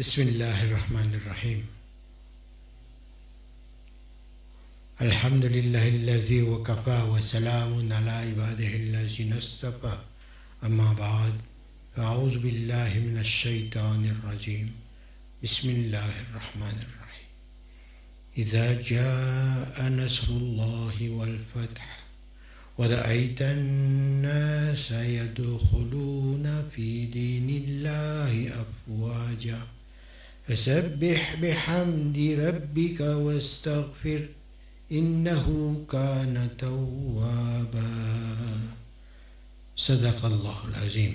بسم الله الرحمن الرحيم. الحمد لله الذي وكفى وسلام على عباده الذين اصطفى. أما بعد فأعوذ بالله من الشيطان الرجيم. بسم الله الرحمن الرحيم. إذا جاء نصر الله والفتح ورأيت الناس يدخلون في دين الله أفواجا. فسبح بحمد ربك واستغفر إنه كان توابا. صدق الله العظيم.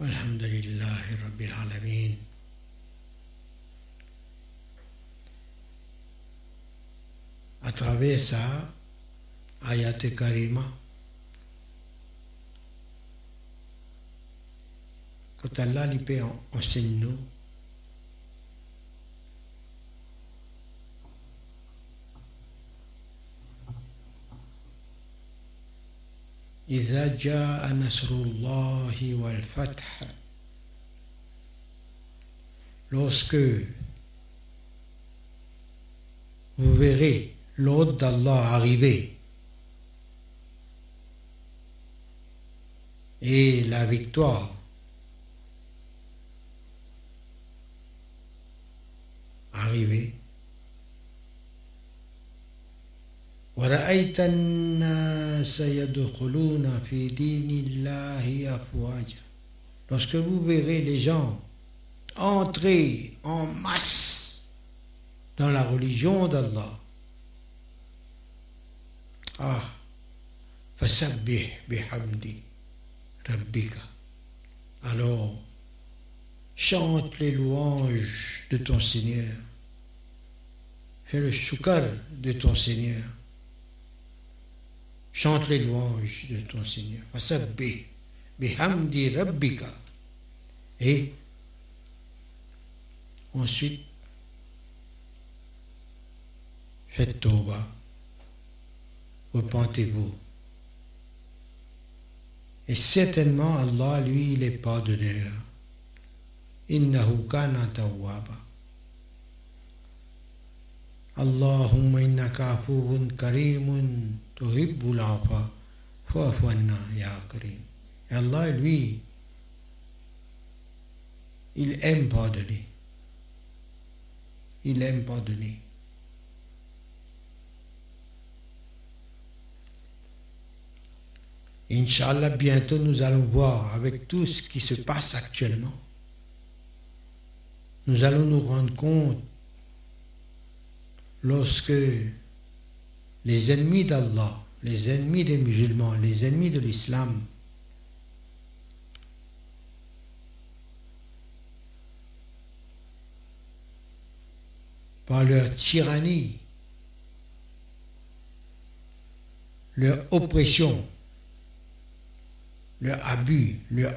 والحمد لله رب العالمين. À travers ça, Ayat Karima, quand Allah lui peut enseigne nous, إذا جاء نصر الله والفتح lorsque vous verrez l'ordre d'Allah arriver et la victoire arriver. ورأيت الناس يدخلون في دين الله أفواجا Lorsque vous verrez les gens entrer en masse dans la religion d'Allah, ah, fasabbih bihamdi rabbika. Alors, chante les louanges de ton Seigneur. Fais le shukar de ton Seigneur. Chante les louanges de ton Seigneur. Bihamdi rabbika. Et ensuite, faites tauba repentez-vous. Et certainement Allah, lui, il est pardonneur. Innahu kana. Allahumma innaka afuwun karimun tuhibbul afa Allah, lui, il aime pardonner. Il aime pardonner. Inch'Allah, bientôt nous allons voir avec tout ce qui se passe actuellement. Nous allons nous rendre compte lorsque les ennemis d'Allah, les ennemis des musulmans, les ennemis de l'islam, par leur tyrannie, leur oppression, leur abus, leur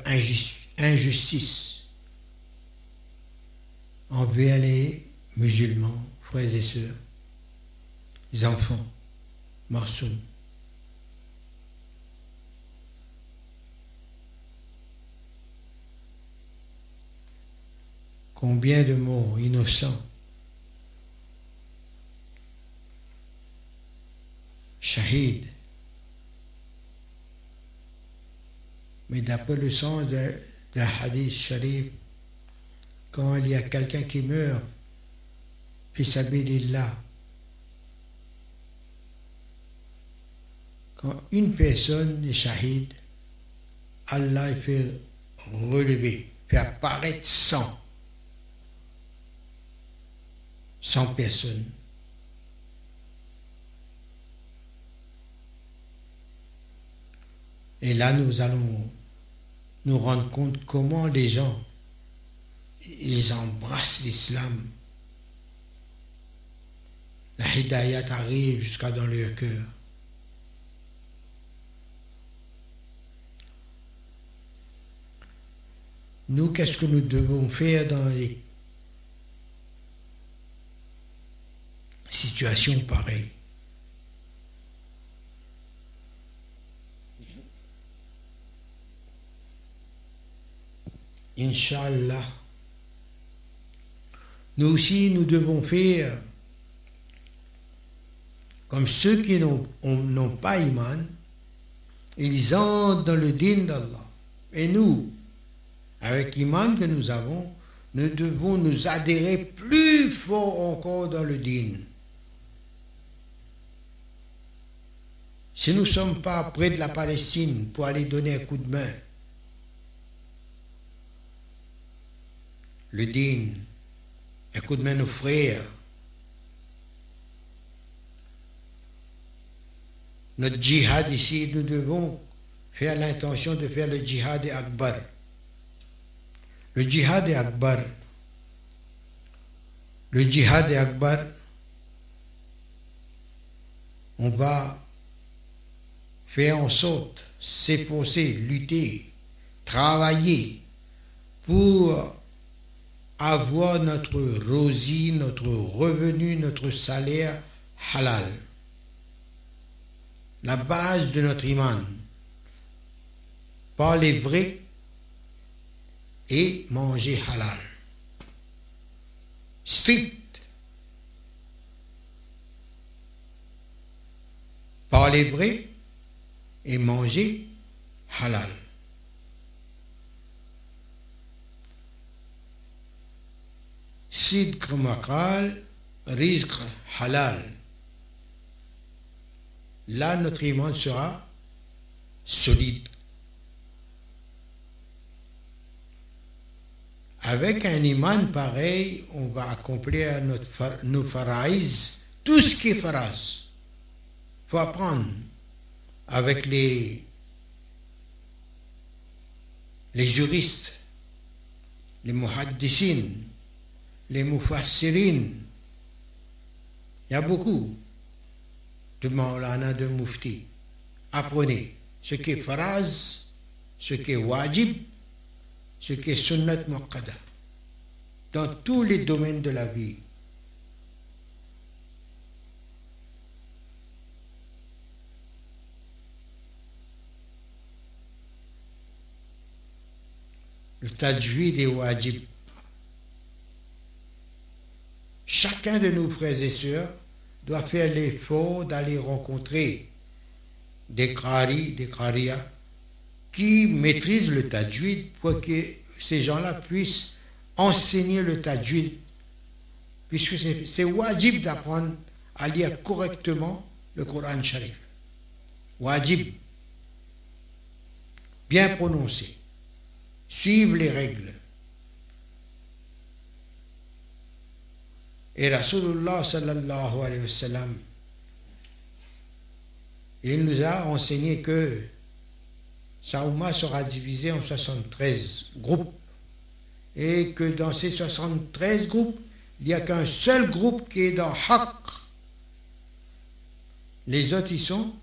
injustice envers les musulmans, frères et sœurs, enfants, marsoums. Combien de morts innocents, shahids, Mais d'après le sens d'un hadith sharif, quand il y a quelqu'un qui meurt, là, quand une personne est shahid, Allah fait relever, fait apparaître 100, 100 personnes. Et là, nous allons nous rendre compte comment les gens, ils embrassent l'islam. La hidayat arrive jusqu'à dans leur cœur. Nous, qu'est-ce que nous devons faire dans les situations pareilles? Inch'Allah. Nous aussi, nous devons faire comme ceux qui n'ont pas iman, ils entrent dans le din d'Allah. Et nous, avec l'iman que nous avons, nous devons nous adhérer plus fort encore dans le din. Si nous ne sommes pas près de la Palestine pour aller donner un coup de main, le din, un coup de main nos frères, notre djihad ici, nous devons faire l'intention de faire le djihad akbar. Le djihad akbar. Le djihad akbar, on va faire en sorte, s'efforcer, lutter, travailler pour avoir notre rosie, notre revenu, notre salaire halal. La base de notre iman. Parler vrai et manger halal. Strict. Parler vrai et manger halal. Sidq makal, rizq halal. Là, notre iman sera solide. Avec un iman pareil, on va accomplir notre, nos faraïs, tout ce qui est faraz. Il faut apprendre avec les, les juristes, les muhaddissines, les mufassirines. Il y a beaucoup de maulana, de mufti. Apprenez ce qui est faraz, ce qui est wajib, ce qui est sunnat muqaddar dans tous les domaines de la vie. Le tajwid est wajib. Chacun de nos frères et sœurs doit faire l'effort d'aller rencontrer des qari, des qariya, qui maîtrisent le tajwid pour que ces gens-là puissent enseigner le tajwid. Puisque c'est wajib d'apprendre à lire correctement le Coran Sharif. Wajib. Bien prononcé. Suivre les règles. Et Rasulullah sallallahu alayhi wa sallam, il nous a enseigné que Saouma sera divisé en 73 groupes et que dans ces 73 groupes, il n'y a qu'un seul groupe qui est dans Haqq. Les autres, ils sont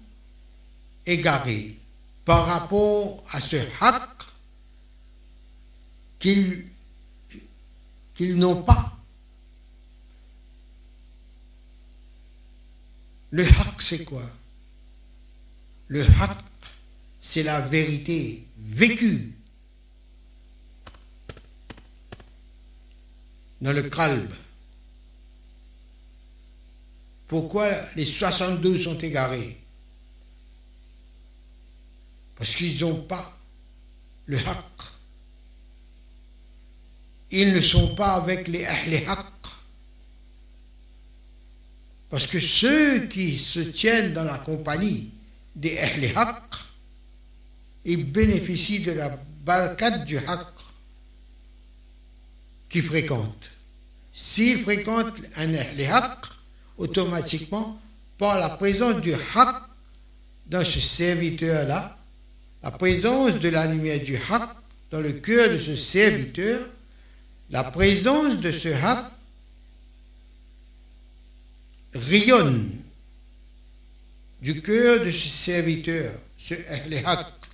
égarés par rapport à ce Haqq qu'ils n'ont pas. Le Haqq, c'est quoi? Le Haqq, c'est la vérité vécue dans le calme. Pourquoi les 62 sont égarés? Parce qu'ils n'ont pas le haqq. Ils ne sont pas avec les ahl haqq. Parce que ceux qui se tiennent dans la compagnie des ahl haqq, ils bénéficient de la barkat du haqq qu'ils fréquentent. S'ils fréquentent un ahl haqq, automatiquement, par la présence du haqq dans ce serviteur-là, la présence de la lumière du haqq dans le cœur de ce serviteur, la présence de ce haqq rayonne du cœur de ce serviteur, ce haqq.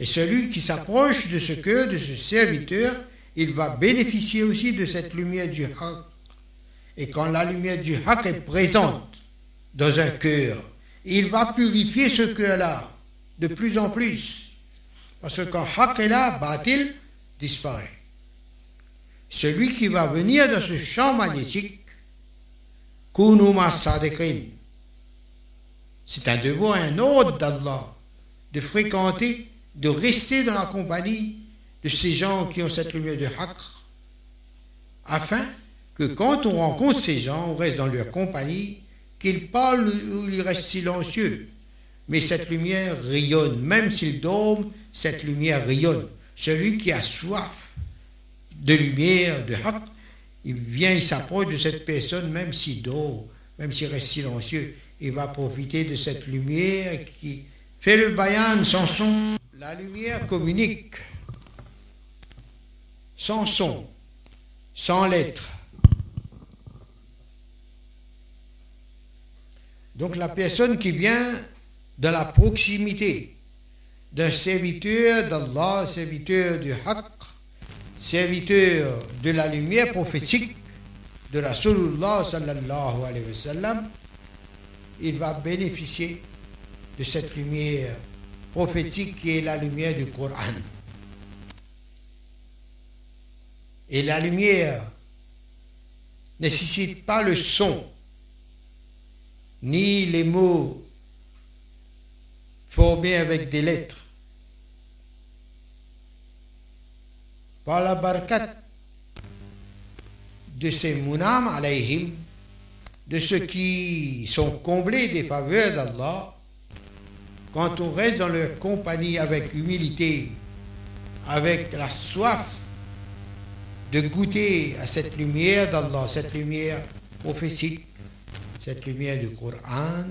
Et celui qui s'approche de ce cœur, de ce serviteur, il va bénéficier aussi de cette lumière du haqq. Et quand la lumière du haqq est présente dans un cœur, il va purifier ce cœur-là de plus en plus. Parce que quand haqq est là, batil, disparaît. Celui qui va venir dans ce champ magnétique, c'est un devoir, un ordre d'Allah de fréquenter, de rester dans la compagnie de ces gens qui ont cette lumière de haqq, afin que quand on rencontre ces gens, on reste dans leur compagnie, qu'ils parlent ou ils restent silencieux. Mais cette lumière rayonne, même s'ils dorment, cette lumière rayonne. Celui qui a soif de lumière, de haqq, il vient, il s'approche de cette personne, même s'il dort, même s'il reste silencieux, il va profiter de cette lumière qui fait le bayan sans son. La lumière communique sans son, sans lettres. Donc la personne qui vient de la proximité d'un serviteur d'Allah, serviteur du Haqq, serviteur de la lumière prophétique de Rasulullah sallallahu alayhi wa il va bénéficier de cette lumière prophétique qui est la lumière du Coran. Et la lumière ne nécessite pas le son, ni les mots formés avec des lettres. Par la barkat de ces munam alayhim, de ceux qui sont comblés des faveurs d'Allah, quand on reste dans leur compagnie avec humilité, avec la soif de goûter à cette lumière d'Allah, cette lumière prophétique, cette lumière du Coran,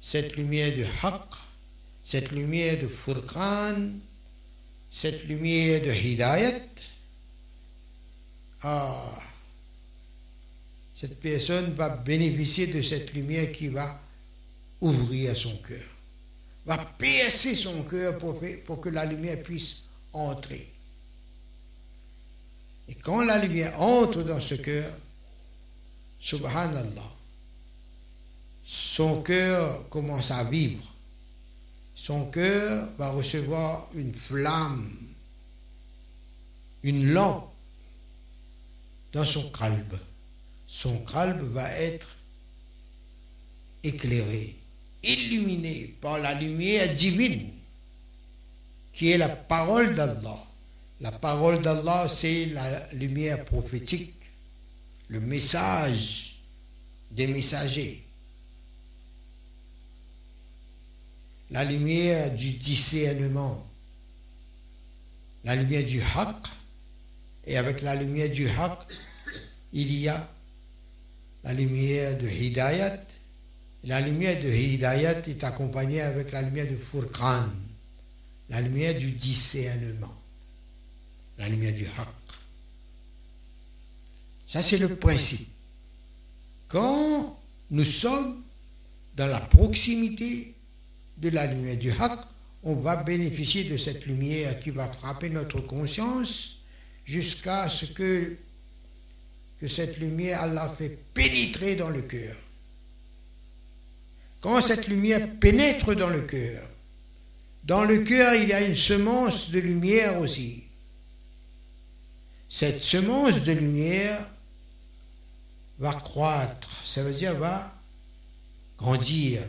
cette lumière du Haqq, cette lumière de Furqan, cette lumière de Hidayat. Ah, cette personne va bénéficier de cette lumière qui va ouvrir son cœur, va percer son cœur pour, que la lumière puisse entrer. Et quand la lumière entre dans ce cœur, subhanallah, son cœur commence à vivre. Son cœur va recevoir une flamme, une lampe dans son calbe. Son calbe va être éclairé, illuminé par la lumière divine qui est la parole d'Allah. La parole d'Allah, c'est la lumière prophétique, le message des messagers. La lumière du discernement, la lumière du haqq, et avec la lumière du haqq, il y a la lumière de hidayat. La lumière de hidayat est accompagnée avec la lumière de furqan, la lumière du discernement la lumière du Haqq. Ça, c'est le principe. Quand nous sommes dans la proximité de la lumière du Haqq, on va bénéficier de cette lumière qui va frapper notre conscience jusqu'à ce que, que cette lumière, Allah fait pénétrer dans le cœur. Quand cette lumière pénètre dans le cœur, dans le cœur, il y a une semence de lumière aussi. Cette semence de lumière va croître, ça veut dire va grandir,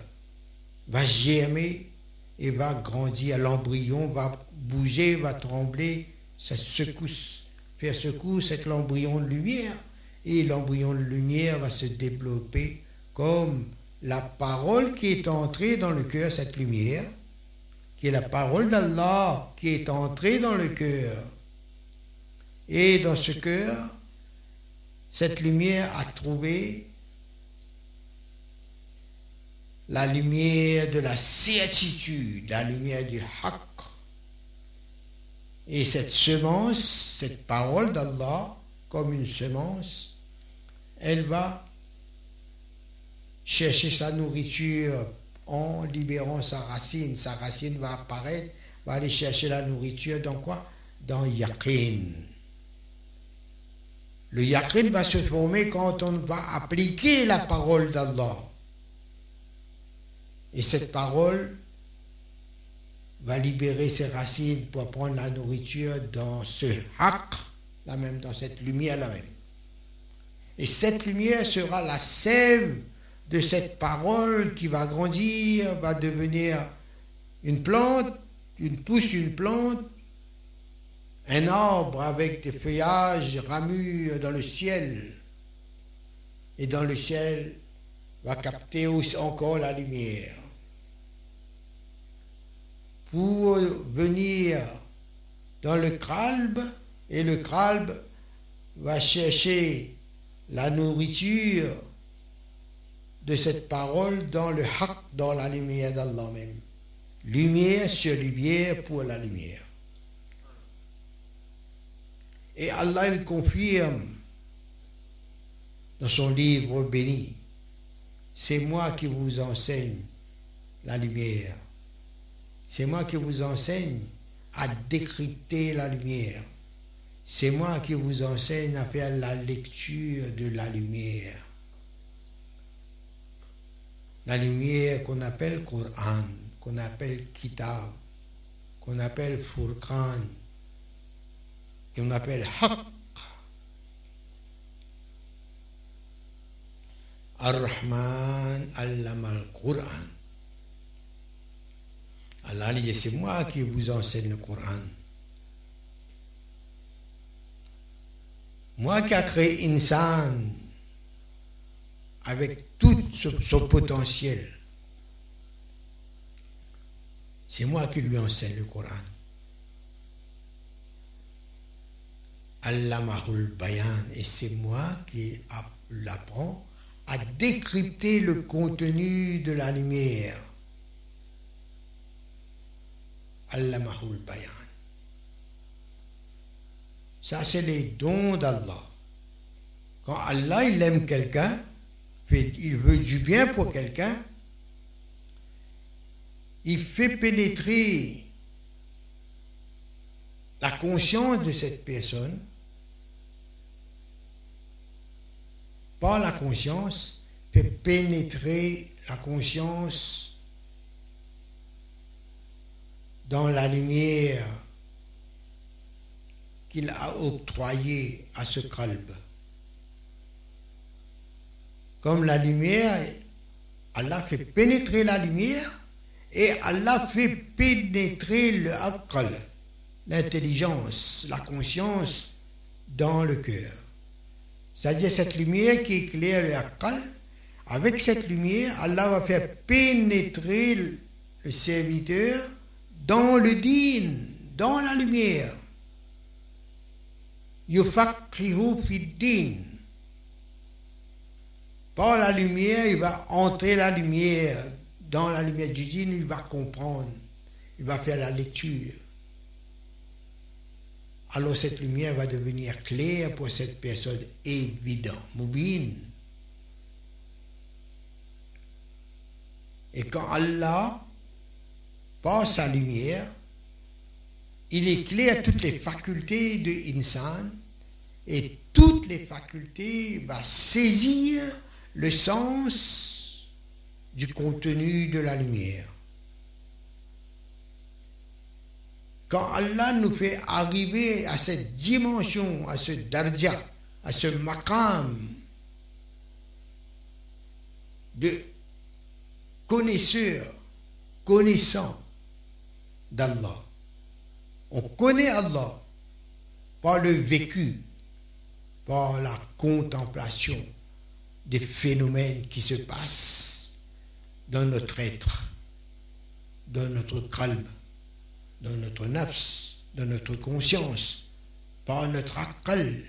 va germer et va grandir. L'embryon va bouger, va trembler, ça secousse, faire secousse cet embryon de lumière. Et l'embryon de lumière va se développer comme la parole qui est entrée dans le cœur, cette lumière, qui est la parole d'Allah qui est entrée dans le cœur. Et dans ce cœur, cette lumière a trouvé la lumière de la certitude, la lumière du haqq. Et cette semence, cette parole d'Allah, comme une semence, elle va chercher sa nourriture en libérant sa racine. Sa racine va apparaître, va aller chercher la nourriture dans quoi? Dans yaqin. Le yaqin va se former quand on va appliquer la parole d'Allah. Et cette parole va libérer ses racines pour prendre la nourriture dans ce haq, là même, dans cette lumière là même. Et cette lumière sera la sève de cette parole qui va grandir, va devenir une plante, une pousse une plante, un arbre avec des feuillages ramus dans le ciel. Et dans le ciel va capter encore la lumière. Pour venir dans le kralb, et le kralb va chercher la nourriture de cette parole dans le haq, dans la lumière d'Allah même. Lumière sur lumière pour la lumière. Et Allah il confirme dans son livre béni, c'est moi qui vous enseigne la lumière. C'est moi qui vous enseigne à décrypter la lumière. C'est moi qui vous enseigne à faire la lecture de la lumière. La lumière qu'on appelle Coran, qu'on appelle Kitab, qu'on appelle Furqan, qu'on appelle Haqq. Ar-Rahman allama al-Qur'an. Allah dit, c'est moi qui vous enseigne le Coran. Moi qui a créé Insan avec tout son potentiel, c'est moi qui lui enseigne le Coran. Mahul Bayan, et c'est moi qui l'apprends à décrypter le contenu de la lumière. Mahul Bayan. Ça, c'est les dons d'Allah. Quand Allah, il aime quelqu'un, il veut du bien pour quelqu'un, il fait pénétrer la conscience de cette personne par la conscience, fait pénétrer la conscience dans la lumière qu'il a octroyée à ce kalb. Comme la lumière, Allah fait pénétrer la lumière et Allah fait pénétrer le akal, l'intelligence, la conscience dans le cœur. C'est-à-dire cette lumière qui éclaire le avec cette lumière, Allah va faire pénétrer le serviteur dans le din, dans la lumière. Din. Par la lumière, il va entrer la lumière. Dans la lumière du din, il va comprendre. Il va faire la lecture alors cette lumière va devenir claire pour cette personne évidente, mobile. Et quand Allah passe sa lumière, il éclaire toutes les facultés de insan et toutes les facultés vont saisir le sens du contenu de la lumière. Quand Allah nous fait arriver à cette dimension, à ce darja, à ce maqam de connaisseur, connaissant d'Allah. On connaît Allah par le vécu, par la contemplation des phénomènes qui se passent dans notre être, dans notre calme dans notre nafs, dans notre conscience, par notre akal.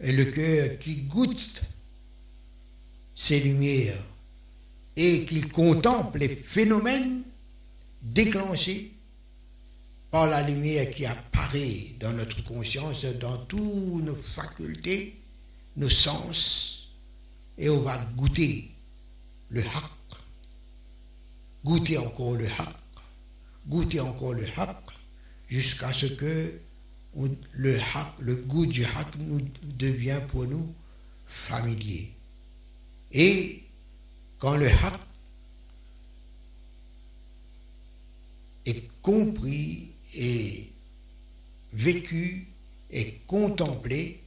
Et le cœur qui goûte ces lumières et qu'il contemple les phénomènes déclenchés par la lumière qui apparaît dans notre conscience, dans toutes nos facultés, nos sens, et on va goûter le haq, goûter encore le haq, goûter encore le haq jusqu'à ce que le, le goût du haq nous devient pour nous familier. Et quand le haq est compris et vécu et contemplé,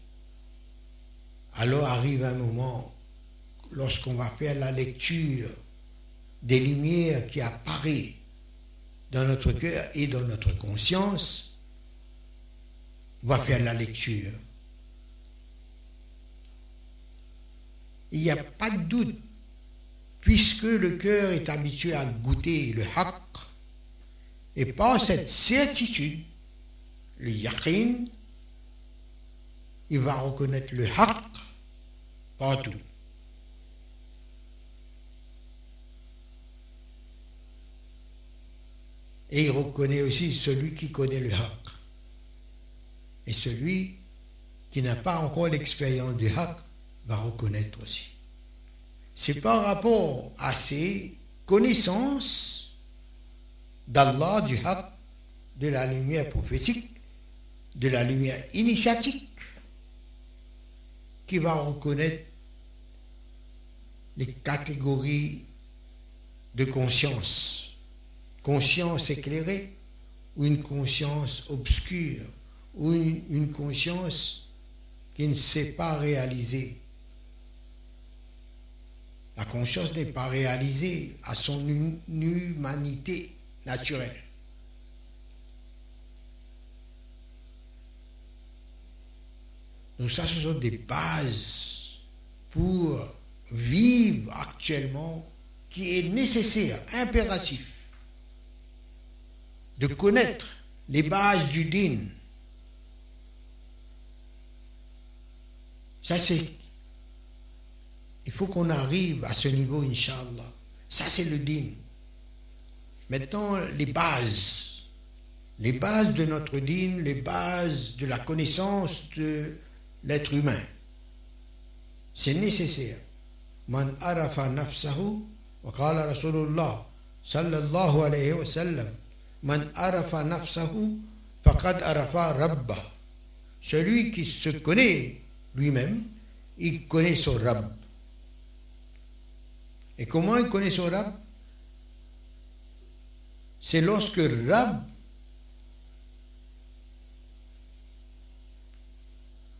alors arrive un moment, lorsqu'on va faire la lecture des lumières qui apparaissent dans notre cœur et dans notre conscience, on va faire la lecture. Il n'y a pas de doute, puisque le cœur est habitué à goûter le haqq, et par cette certitude, le yaqin, il va reconnaître le haqq partout. Et il reconnaît aussi celui qui connaît le haqq. Et celui qui n'a pas encore l'expérience du haqq va reconnaître aussi. C'est par rapport à ces connaissances d'Allah, du haqq, de la lumière prophétique, de la lumière initiatique, qui va reconnaître les catégories de conscience. Conscience éclairée ou une conscience obscure ou une, une conscience qui ne sait pas réaliser. La conscience n'est pas réalisée à son humanité naturelle. Donc ça, ce sont des bases pour vivre actuellement qui est nécessaire, impératif, de connaître les bases du din. Ça, c'est. Il faut qu'on arrive à ce niveau, Inch'Allah. Ça, c'est le din. Maintenant, les bases. Les bases de notre din, les bases de la connaissance de l'être humain. C'est nécessaire. Man arafa nafsahu, wa qala Rasulullah sallallahu alayhi wa sallam, man arafa nafsahu, faqad arafa rabbah. Celui qui se connaît lui-même, il connaît son Rabb. Et comment il connaît son Rabb? C'est lorsque Rabb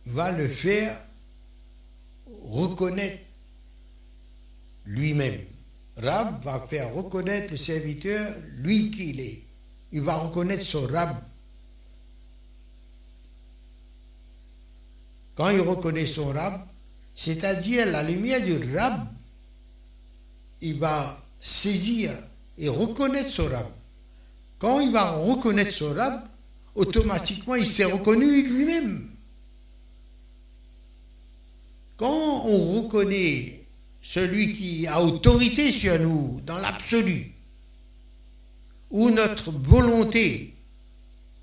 va le faire reconnaître lui-même. Rab va faire reconnaître le serviteur lui qui il est. Il va reconnaître son Rab. Quand il reconnaît son Rab, c'est-à-dire la lumière du Rab, il va saisir et reconnaître son Rab. Quand il va reconnaître son Rab, automatiquement il s'est reconnu lui-même. Quand on reconnaît celui qui a autorité sur nous dans l'absolu, où notre volonté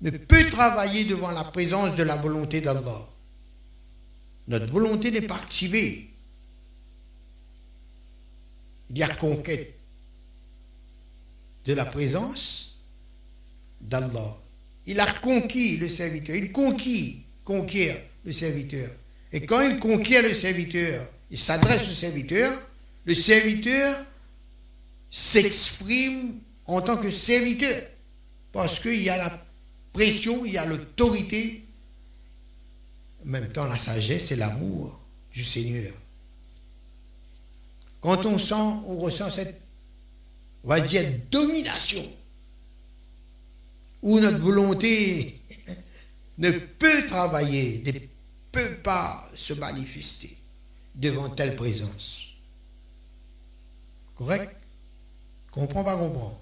ne peut travailler devant la présence de la volonté d'Allah, notre volonté n'est pas activée. Il y a conquête de la présence d'Allah. Il a conquis le serviteur, il conquit, conquiert le serviteur. Et quand il conquiert le serviteur, il s'adresse au serviteur, le serviteur s'exprime en tant que serviteur. Parce qu'il y a la pression, il y a l'autorité, en même temps la sagesse et l'amour du Seigneur. Quand on sent, on ressent cette, va dire, domination, où notre volonté ne peut travailler, peut pas se manifester devant telle présence. Correct? Comprends pas comprends?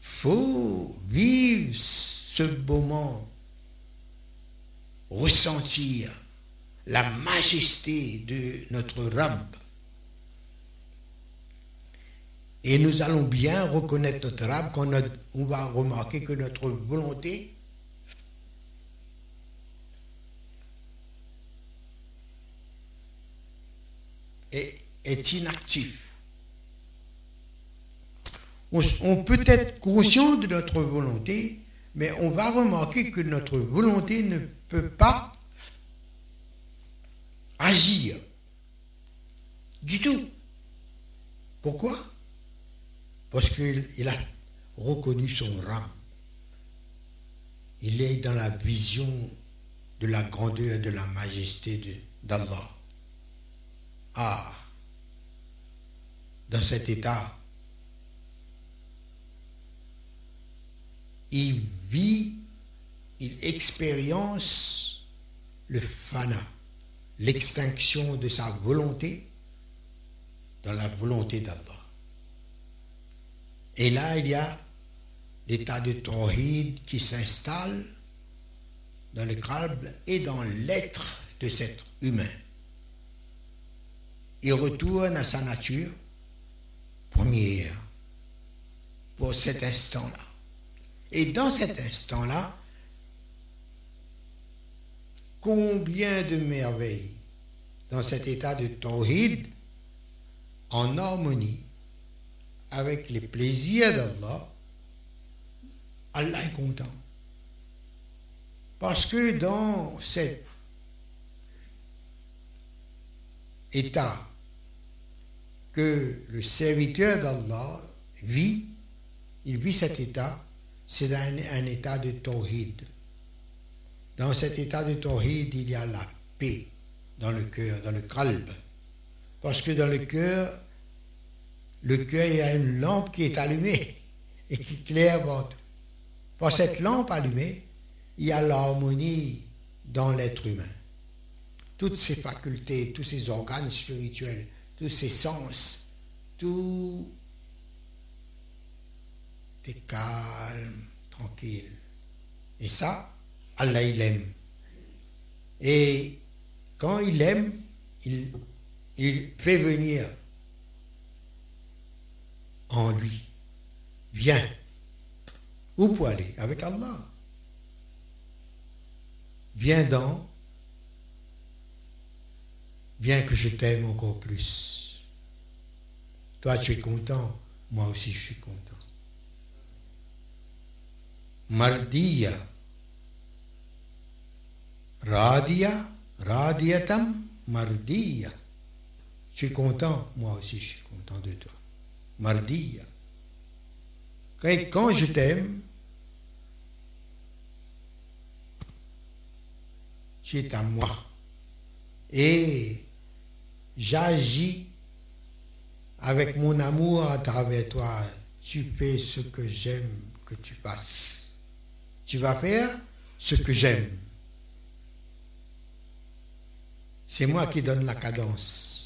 Faut vivre ce moment, ressentir la majesté de notre Rab. Et nous allons bien reconnaître notre Rab quand on va remarquer que notre volonté est, inactif. On, peut être conscient de notre volonté, mais on va remarquer que notre volonté ne peut pas agir du tout. Pourquoi? Parce qu'il a reconnu son rang. Il est dans la vision de la grandeur et de la majesté d'Allah. Ah, dans cet état, il vit, il expérience le fana, l'extinction de sa volonté dans la volonté d'Allah. Et là, il y a l'état de tawhid qui s'installe dans le crâne et dans l'être de cet humain. Il retourne à sa nature première pour cet instant-là. Et dans cet instant-là, combien de merveilles dans cet état de tawhid en harmonie avec les plaisirs d'Allah, Allah est content. Parce que dans cet état que le serviteur d'Allah vit, il vit cet état, c'est un, état de tawhid. Dans cet état de tawhid, il y a la paix dans le cœur, dans le kalb. Parce que dans le cœur, le cœur, il y a une lampe qui est allumée et qui claire votre. Par cette lampe allumée, il y a l'harmonie dans l'être humain. Toutes ses facultés, tous ses organes spirituels, tous ses sens, tout est calme, tranquille. Et ça, Allah, il aime. Et quand il aime, il, il fait venir en lui. Viens. Où pour aller? Avec Allah. Viens donc. Viens que je t'aime encore plus. Toi, tu es content. Moi aussi, je suis content. Mardiya. Radia. Radiatam. Mardiya. Tu es content. Moi aussi, je suis content de toi mardi. Quand je t'aime, tu es à moi. Et j'agis avec mon amour à travers toi. Tu fais ce que j'aime que tu fasses. Tu vas faire ce que j'aime. C'est moi qui donne la cadence.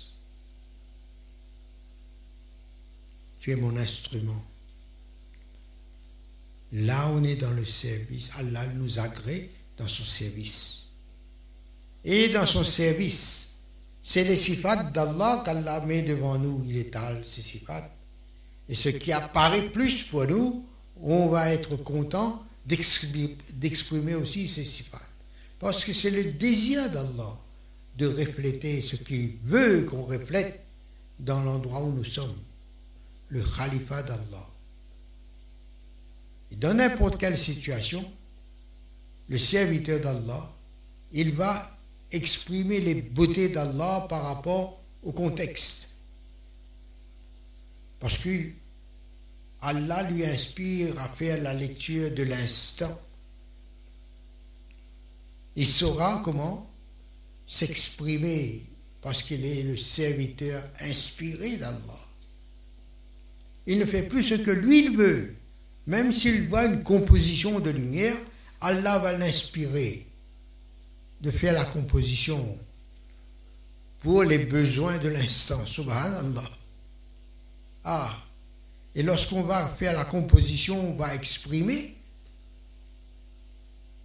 tu es mon instrument. Là, on est dans le service. Allah nous agrée dans son service. Et dans son service, c'est les sifat d'Allah qu'Allah met devant nous. Il étale ces sifat. Et ce qui apparaît plus pour nous, on va être content d'exprimer aussi ces sifat. Parce que c'est le désir d'Allah de refléter ce qu'il veut qu'on reflète dans l'endroit où nous sommes le khalifa d'Allah. Dans n'importe quelle situation, le serviteur d'Allah, il va exprimer les beautés d'Allah par rapport au contexte. Parce que Allah lui inspire à faire la lecture de l'instant. Il saura comment s'exprimer parce qu'il est le serviteur inspiré d'Allah. Il ne fait plus ce que lui il veut. Même s'il voit une composition de lumière, Allah va l'inspirer de faire la composition pour les besoins de l'instant. Subhanallah. Ah. Et lorsqu'on va faire la composition, on va exprimer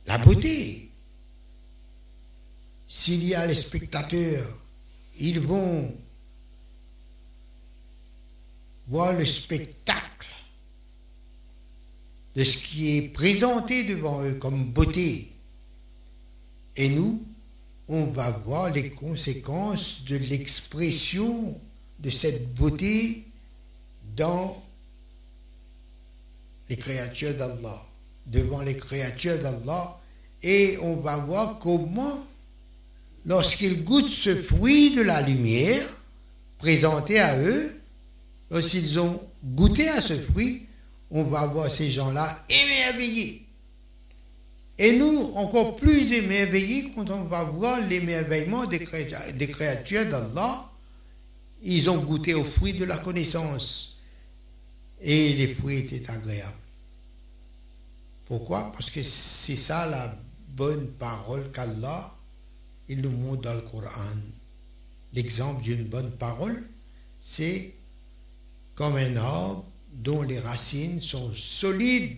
la beauté. S'il y a les spectateurs, ils vont voir le spectacle de ce qui est présenté devant eux comme beauté. Et nous, on va voir les conséquences de l'expression de cette beauté dans les créatures d'Allah, devant les créatures d'Allah, et on va voir comment, lorsqu'ils goûtent ce fruit de la lumière présenté à eux, lorsqu'ils ont goûter à ce fruit, on va voir ces gens-là émerveillés. Et nous, encore plus émerveillés quand on va voir l'émerveillement des créatures d'Allah. Ils ont goûté au fruit de la connaissance. Et les fruits étaient agréables. Pourquoi? Parce que c'est ça la bonne parole qu'Allah, nous montre dans le Coran. L'exemple d'une bonne parole, c'est comme un arbre dont les racines sont solides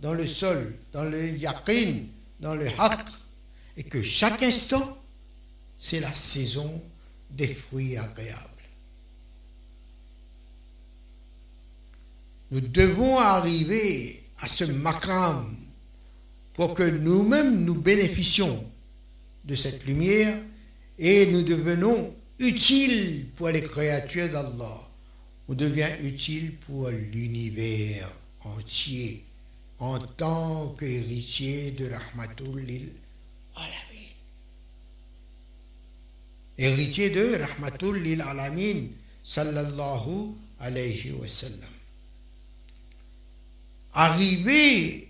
dans le sol, dans le yaqin, dans le haqq, et que chaque instant, c'est la saison des fruits agréables. Nous devons arriver à ce makram pour que nous-mêmes nous bénéficions de cette lumière et nous devenons utiles pour les créatures d'Allah. On devient utile pour l'univers entier en tant qu'héritier de Rahmatul Alamin. Héritier de Rahmatul lil Alamin, sallallahu alayhi wa sallam. Arrivé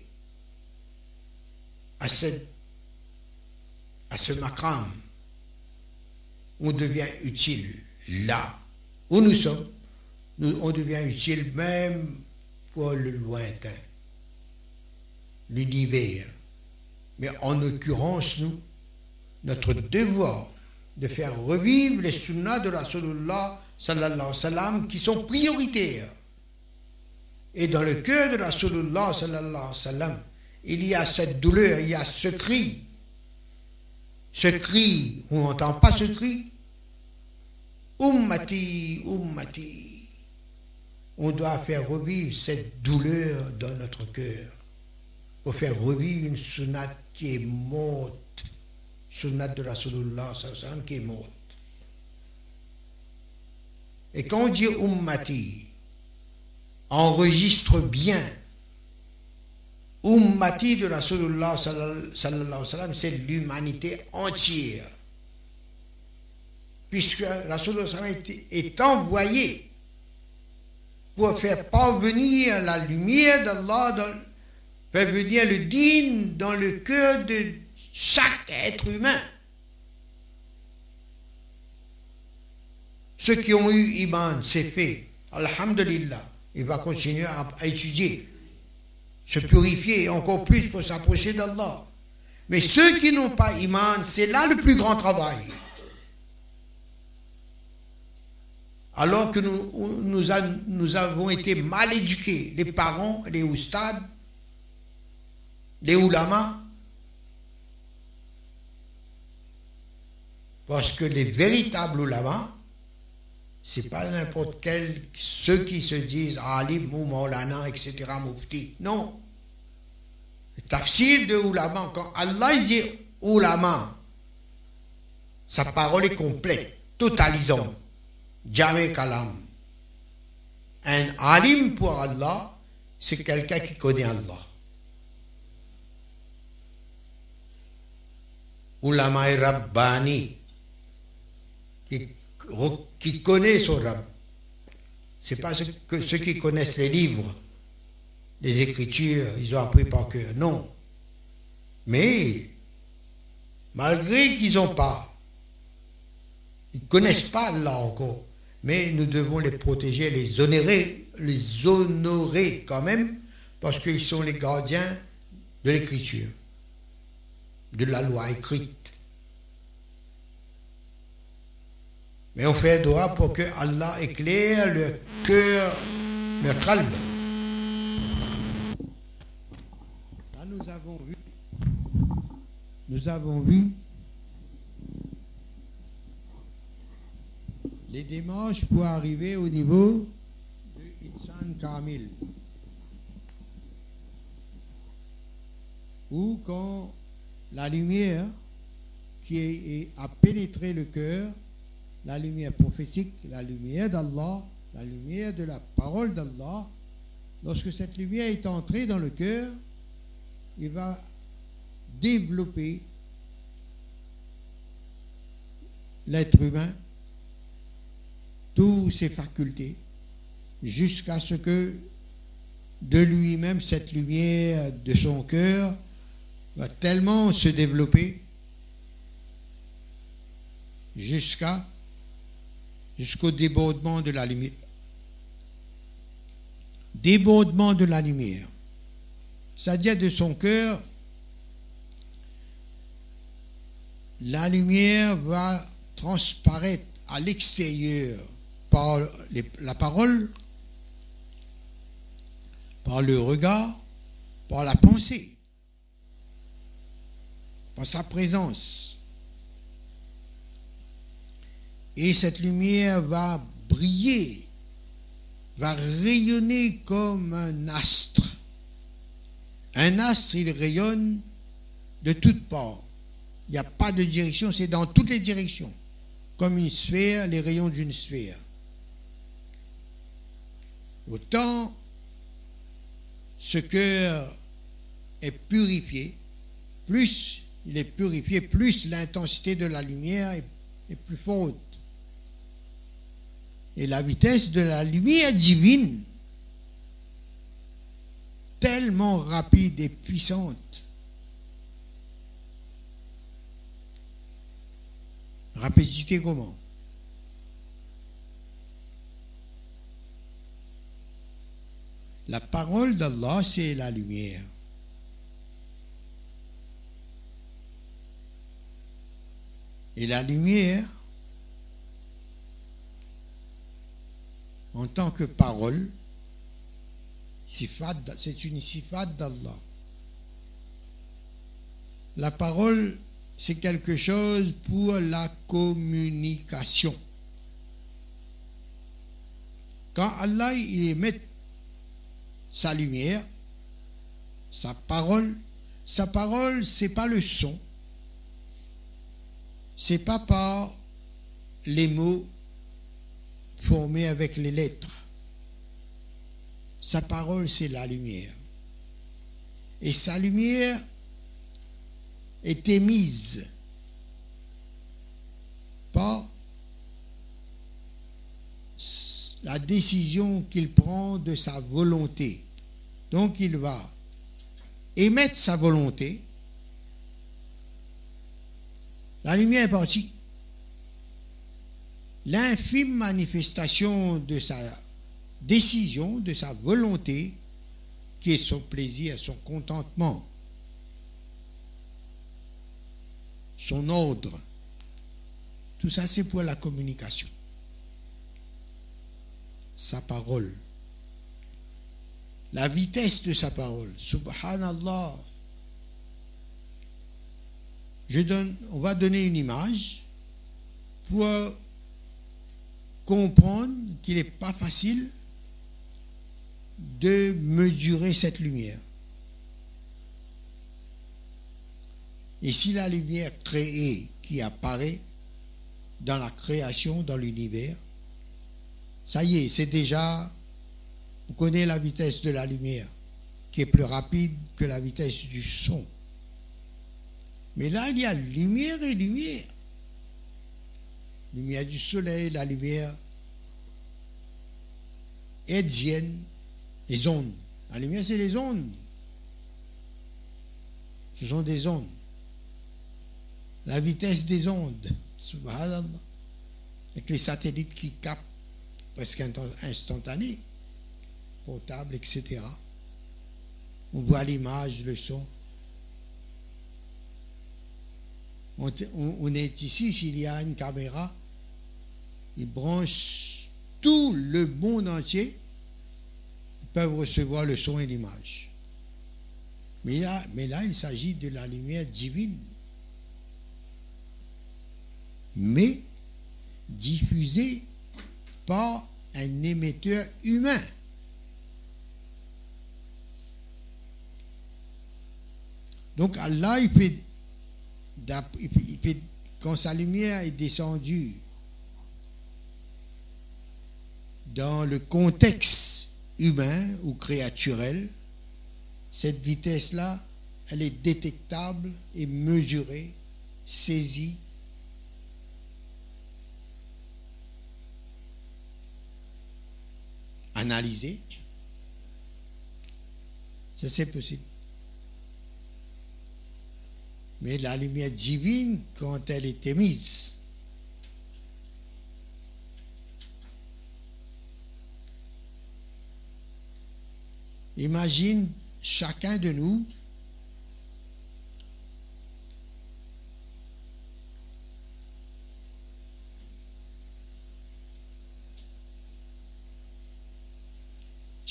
à, à ce makram, on devient utile là où nous sommes, on devient utile même pour le lointain l'univers. Mais en l'occurrence, nous, notre devoir de faire revivre les sunnahs de Rasulullah sallallahu alayhi wa sallam qui sont prioritaires. Et dans le cœur de Rasulullah sallallahu alayhi wa sallam, il y a cette douleur, il y a ce cri. Ce cri, on n'entend pas ce cri. Ummati, ummati. On doit faire revivre cette douleur dans notre cœur pour faire revivre une sunnate qui est morte, sunnate de Rasulullah qui est morte. Et quand on dit ummati, enregistre bien. Ummati de Rasulullah sallallahu c'est l'humanité entière. Puisque Rasulullah est envoyé pour faire parvenir la lumière d'Allah dans fait venir le digne dans le cœur de chaque être humain. Ceux qui ont eu Iman, c'est fait. Alhamdulillah. Il va continuer à, étudier, se purifier encore plus pour s'approcher d'Allah. Mais ceux qui n'ont pas Iman, c'est là le plus grand travail. Alors que nous, nous, nous avons été mal éduqués, les parents, les oustades, les oulamas, parce que les véritables oulamas, c'est pas n'importe quel, ceux qui se disent alim ou maulana, etc., mufti. Non. Le tafsir de oulama, quand Allah dit oulama, sa parole est complète, totalisante. Jamais kalam. Un alim pour Allah, c'est quelqu'un qui connaît Allah. Ulama Rabbani, qui, qui connaît son Rabb. Ce n'est pas que, ceux qui connaissent les livres, les écritures, ils ont appris par cœur. Non. Mais, malgré qu'ils n'ont pas, ils ne connaissent pas là encore, mais nous devons les protéger, les honorer, les honorer quand même, parce qu'ils sont les gardiens de l'écriture de la loi écrite. Mais on fait droit pour que Allah éclaire le cœur, le calme. Là, nous avons vu, nous avons vu les démarches pour arriver au niveau de Insan Kamil. Ou quand la lumière qui a pénétré le cœur, la lumière prophétique, la lumière d'Allah, la lumière de la parole d'Allah, lorsque cette lumière est entrée dans le cœur, il va développer l'être humain, toutes ses facultés, jusqu'à ce que de lui-même, cette lumière de son cœur va tellement se développer jusqu'à jusqu'au débordement de la lumière. Débordement de la lumière. C'est-à-dire de son cœur, la lumière va transparaître à l'extérieur par la parole, par le regard, par la pensée, par sa présence. Et cette lumière va briller, va rayonner comme un astre. Un astre, il rayonne de toutes parts. Il n'y a pas de direction, c'est dans toutes les directions. Comme une sphère, les rayons d'une sphère. Autant ce cœur est purifié, plus il est purifié, plus l'intensité de la lumière est, plus forte. Et la vitesse de la lumière divine, tellement rapide et puissante, Rapidité comment? La parole d'Allah, c'est la lumière. Et la lumière, en tant que parole, c'est une sifat d'Allah. La parole, c'est quelque chose pour la communication. Quand Allah il émet sa lumière, sa parole. Sa parole, c'est pas le son. C'est pas par les mots formés avec les lettres. Sa parole, c'est la lumière. Et sa lumière est émise par la décision qu'il prend de sa volonté. Donc il va émettre sa volonté. La lumière est partie. L'infime manifestation de sa décision, de sa volonté, qui est son plaisir, son contentement, son ordre, tout ça c'est pour la communication sa parole. La vitesse de sa parole. Subhanallah. On va donner une image pour comprendre qu'il n'est pas facile de mesurer cette lumière. Et si la lumière créée qui apparaît dans la création, dans l'univers, ça y est, c'est déjà, vous connaissez la vitesse de la lumière, qui est plus rapide que la vitesse du son. Mais là, il y a lumière et lumière. Lumière du soleil, la lumière hertzienne, les ondes. La lumière, c'est les ondes. Ce sont des ondes. La vitesse des ondes, avec les satellites qui captent presque instantané, portable, etc. On voit l'image, le son. On, est ici, s'il y a une caméra, il branche tout le monde entier, ils peuvent recevoir le son et l'image. Mais mais là, il s'agit de la lumière divine. Mais diffusée par un émetteur humain. Donc Allah, il fait, quand sa lumière est descendue dans le contexte humain ou créaturel, cette vitesse-là, elle est détectable et mesurée, saisie analyser. Ça, c'est possible. Mais la lumière divine, quand elle est émise, imagine chacun de nous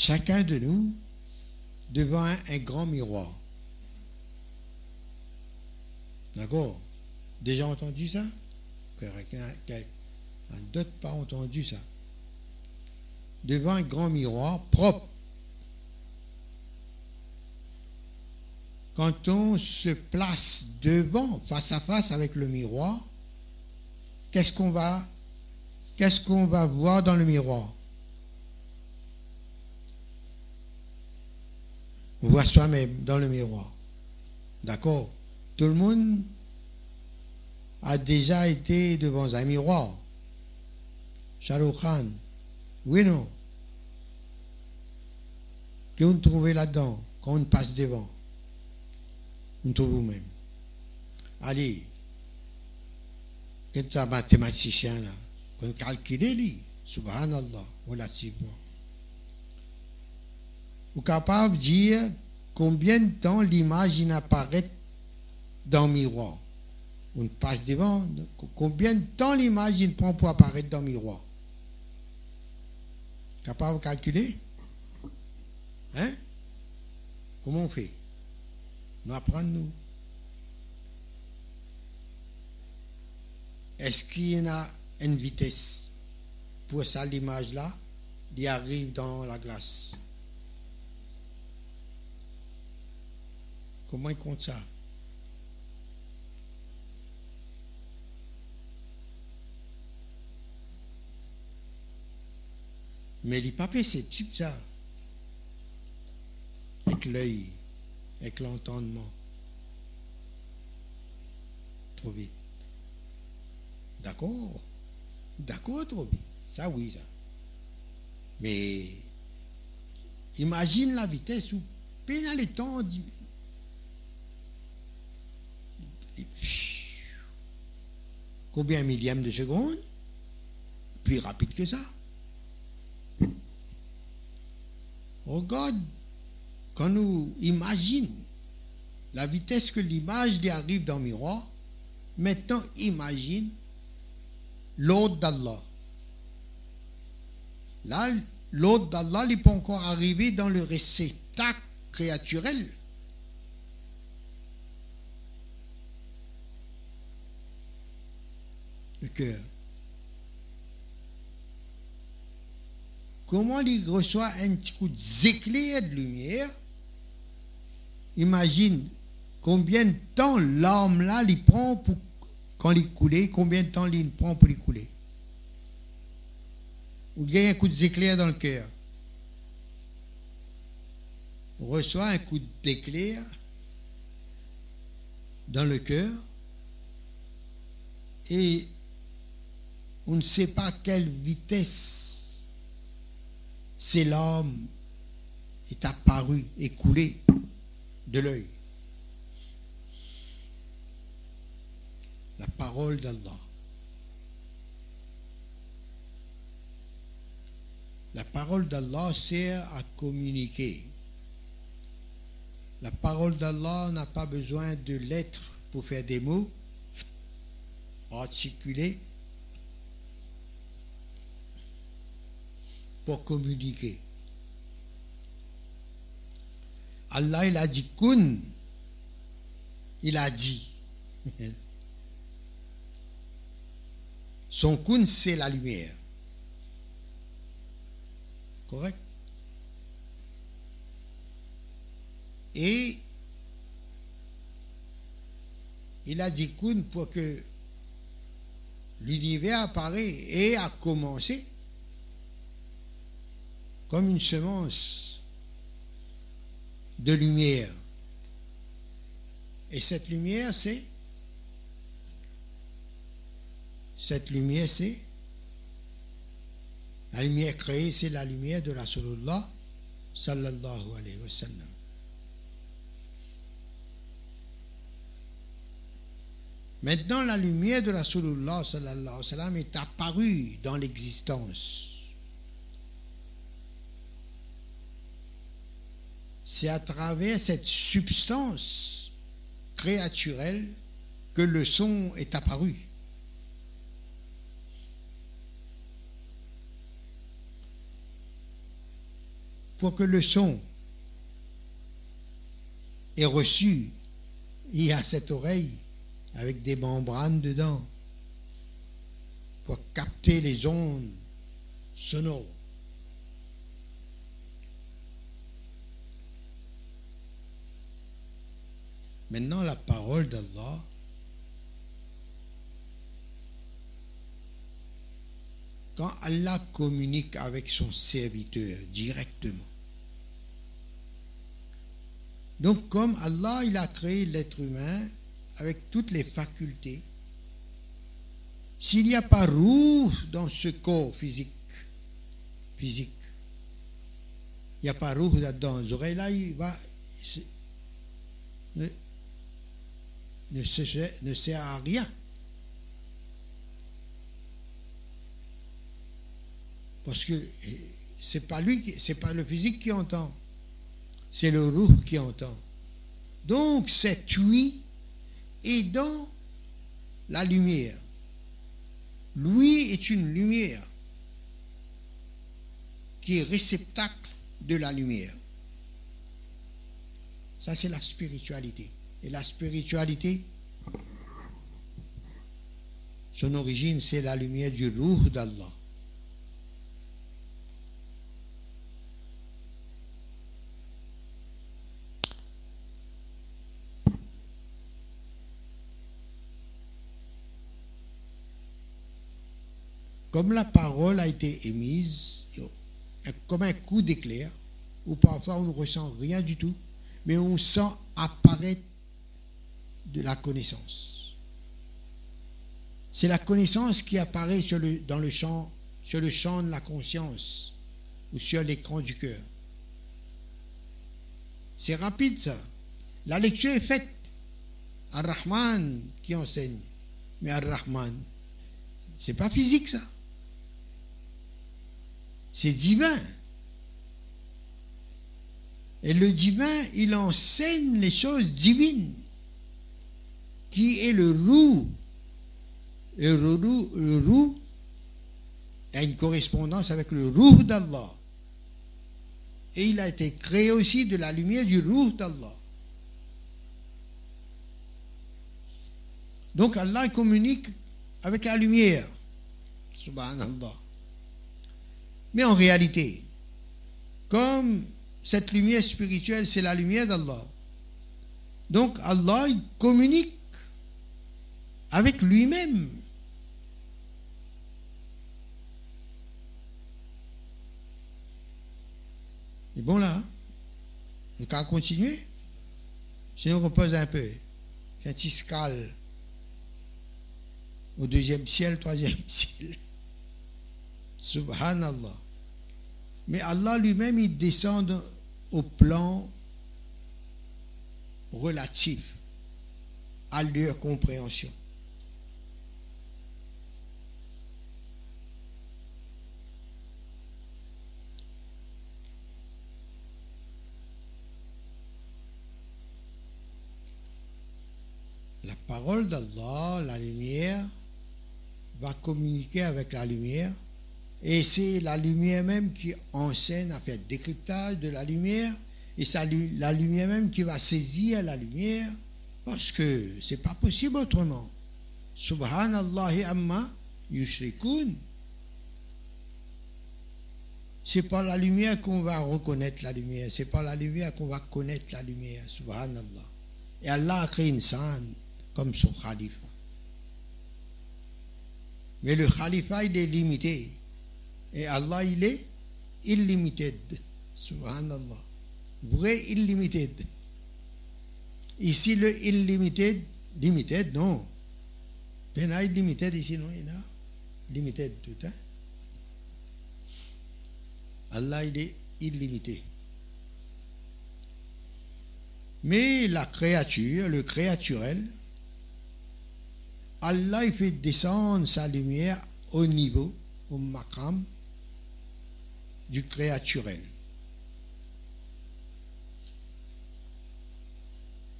chacun de nous devant un, grand miroir. D'accord Déjà entendu ça? D'autres pas entendu ça? Devant un grand miroir propre. Quand on se place devant, face à face avec le miroir, qu'est-ce qu'on va, qu'est-ce qu'on va voir dans le miroir? On voit soi-même dans le miroir. D'accord? Tout le monde a déjà été devant un miroir. Shahrukh Khan. Oui, non Que vous trouvez là-dedans quand on passe devant Vous trouvez vous-même. Allez, quest un mathématicien là Qu'on calcule, subhanallah, relativement ou capable de dire combien de temps l'image apparaît dans le miroir. On passe devant, combien de temps l'image prend pour apparaître dans le miroir? Capable de calculer Hein? Comment on fait? Nous apprenons, nous. Est-ce qu'il y a une vitesse pour ça, l'image là, qui arrive dans la glace? Comment il compte ça? Mais il n'est pas petit ça. Avec l'œil, avec l'entendement. Trop vite. D'accord D'accord, trop vite. Ça, oui, ça. Mais imagine la vitesse où, pendant le temps, combien millième de seconde? Plus rapide que ça. Regarde, quand nous imaginons la vitesse que l'image arrive dans le miroir, maintenant imagine l'ordre d'Allah. Là, l'ordre d'Allah n'est pas encore arrivé dans le réceptacle créaturel. le cœur. Comment il reçoit un petit coup d'éclair de lumière Imagine combien de temps l'âme là il prend pour quand il combien de temps il prend pour y couler. Ou a un coup d'éclair dans le cœur. Reçoit un coup d'éclair dans le cœur et on ne sait pas quelle vitesse c'est l'homme est apparu, écoulé de l'œil. La parole d'Allah. La parole d'Allah sert à communiquer. La parole d'Allah n'a pas besoin de lettres pour faire des mots articulés. Pour communiquer. Allah, il a dit kun. Il a dit. Son kun, c'est la lumière. Correct? Et il a dit kun pour que l'univers apparaît et a commencé comme une semence de lumière. Et cette lumière, c'est cette lumière, c'est La lumière créée, c'est la lumière de Rasulullah sallallahu alayhi wa sallam. Maintenant, la lumière de Rasulullah sallallahu wa sallam est apparue dans l'existence. C'est à travers cette substance créaturelle que le son est apparu. Pour que le son ait reçu, il y a cette oreille avec des membranes dedans pour capter les ondes sonores. Maintenant, la parole d'Allah quand Allah communique avec son serviteur directement. Donc comme Allah, il a créé l'être humain avec toutes les facultés, s'il n'y a pas roue dans ce corps physique, physique, il n'y a pas roue là-dedans, là, il va, ne, ne, sert, à rien. Parce que c'est pas lui, c'est pas le physique qui entend, c'est le roux qui entend. Donc cette oui est dans la lumière. Lui est une lumière qui est réceptacle de la lumière. Ça, c'est la spiritualité. Et la spiritualité, son origine, c'est la lumière du roux d'Allah. comme la parole a été émise, comme un coup d'éclair, ou parfois on ne ressent rien du tout, mais on sent apparaître de la connaissance. C'est la connaissance qui apparaît sur le, dans le champ, sur le champ de la conscience ou sur l'écran du cœur. C'est rapide ça. La lecture est faite. Ar-Rahman qui enseigne. Mais Ar-Rahman, c'est pas physique ça. C'est divin. Et le divin, il enseigne les choses divines, qui est le roux. Le roux, le a une correspondance avec le roux d'Allah. Et il a été créé aussi de la lumière du roux d'Allah. Donc Allah communique avec la lumière. Subhanallah. Mais en réalité, comme cette lumière spirituelle, c'est la lumière d'Allah, donc Allah communique avec lui-même. Et bon là, on va continuer. On repose un peu. Fait un petit au deuxième ciel, troisième ciel. Subhanallah. Mais Allah lui-même, il descend au plan relatif à leur compréhension. Parole d'Allah, la lumière, va communiquer avec la lumière et c'est la lumière même qui enseigne à faire décryptage de la lumière. Et c'est la lumière même qui va saisir la lumière. Parce que c'est pas possible autrement. Subhanallah amma yushrikun. C'est par la lumière qu'on va reconnaître la lumière. C'est par la lumière qu'on va connaître la lumière. Subhanallah. Et Allah a créé une sainte comme son khalifa. Mais le khalifa, il est limité. Et Allah, il est illimited. Subhanallah. Vrai illimited. Ici, le illimited, limited, non. Il y a illimited ici, non, il a limited tout. Hein? Allah, il est illimité. Mais la créature, le créaturel, Allah il fait descendre sa lumière au niveau, au makram du créaturel.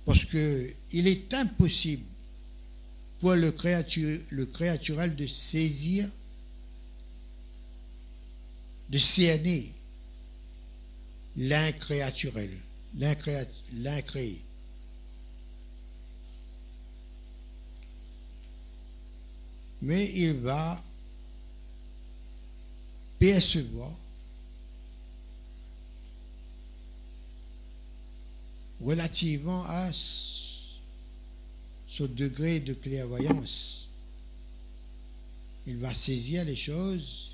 Parce qu'il est impossible pour le, le créaturel de saisir, de cerner l'incréaturel, l'incréé. Mais il va percevoir relativement à ce degré de clairvoyance. Il va saisir les choses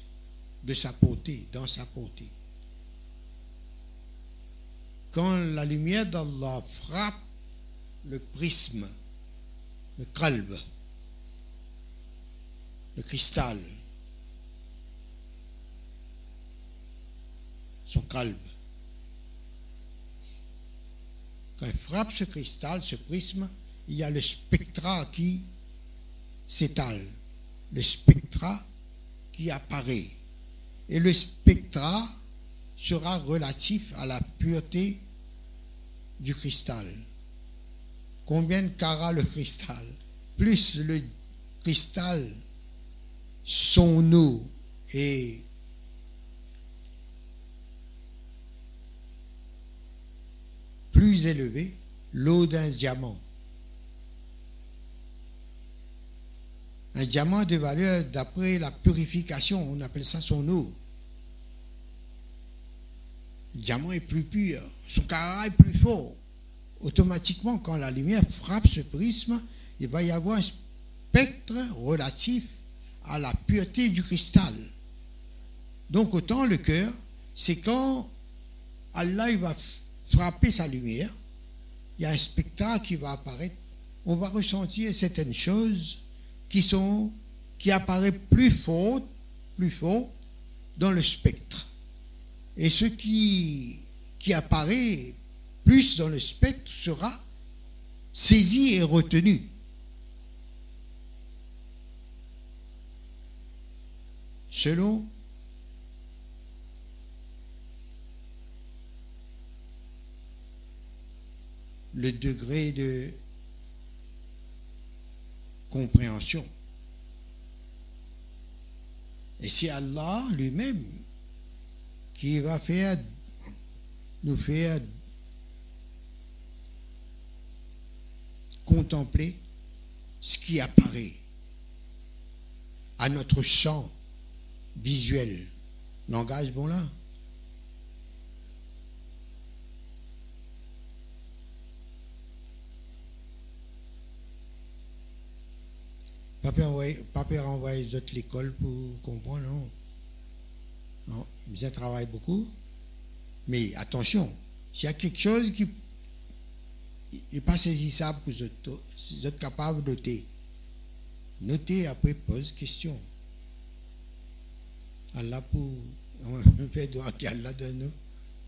de sa portée, dans sa portée. Quand la lumière d'Allah frappe le prisme, le kalb, le cristal, son kalb, quand il frappe ce cristal, ce prisme, il y a le spectra qui s'étale, le spectra qui apparaît. Et le spectra sera relatif à la pureté du cristal. Combien de carats le cristal? Plus le cristal, son eau est plus élevée, l'eau d'un diamant. Un diamant de valeur d'après la purification, on appelle ça son eau. Le diamant est plus pur, son caractère est plus fort. Automatiquement, quand la lumière frappe ce prisme, il va y avoir un spectre relatif à la pureté du cristal. Donc autant le cœur, c'est quand Allah va frapper sa lumière, il y a un spectacle qui va apparaître, on va ressentir certaines choses qui sont qui apparaissent plus fort, plus fort dans le spectre. Et ce qui, qui apparaît plus dans le spectre sera saisi et retenu. Selon le degré de compréhension. Et c'est Allah lui-même qui va faire, nous faire contempler ce qui apparaît à notre champ visuel. Langage bon là. Papa papa renvoie les autres l'école pour comprendre, non? non. Ils travaillent beaucoup. Mais attention, s'il y a quelque chose qui n'est pas saisissable pour les autres, de noter, notez après, pose question. Allah pour, on fait de Allah donne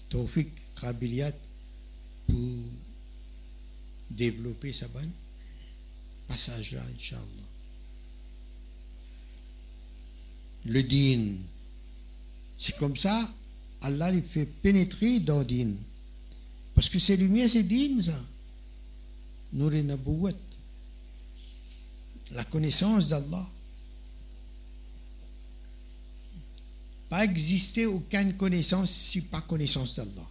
Tawfiq, Krabiliat, pour développer sa bonne passage là, Inch'Allah le din. C'est comme ça, Allah lui fait pénétrer dans le din. Parce que c'est lumière, c'est din, ça. Les La connaissance d'Allah. Pas exister aucune connaissance si pas connaissance d'Allah.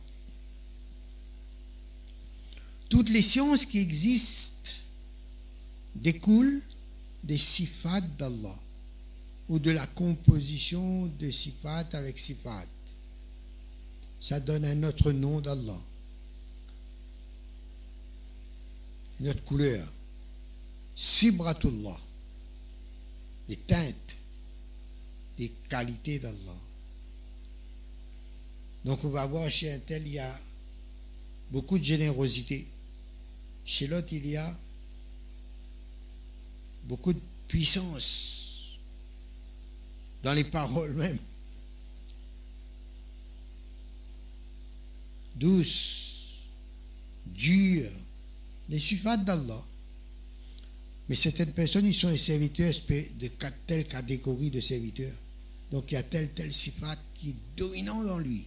Toutes les sciences qui existent découlent des sifat d'Allah ou de la composition de sifat avec sifat. Ça donne un autre nom d'Allah. Une autre couleur. Sibratullah. Les teintes, des qualités d'Allah. Donc on va voir chez un tel, il y a beaucoup de générosité. Chez l'autre, il y a beaucoup de puissance dans les paroles même. douce, dure, les sifat d'Allah. Mais certaines personnes, ils sont les serviteurs de telle catégorie de serviteurs. Donc il y a tel, tel sifat qui est dominant dans lui.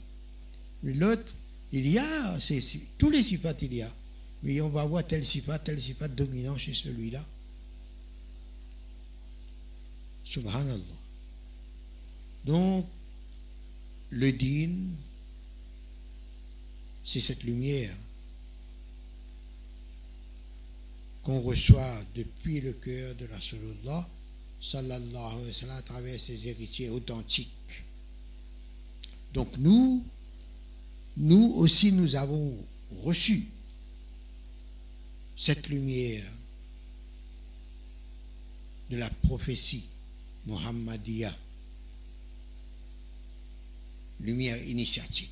L'autre, il y a, tous les sifats il y a. Mais on va voir tel sifat, tel sifat dominant chez celui-là. Subhanallah. Donc, le din, c'est cette lumière qu'on reçoit depuis le cœur de la Rasulullah sallallahu alayhi wa sallam à travers ses héritiers authentiques. Donc nous, nous aussi nous avons reçu cette lumière de la prophétie Muhammadiyah, lumière initiatique.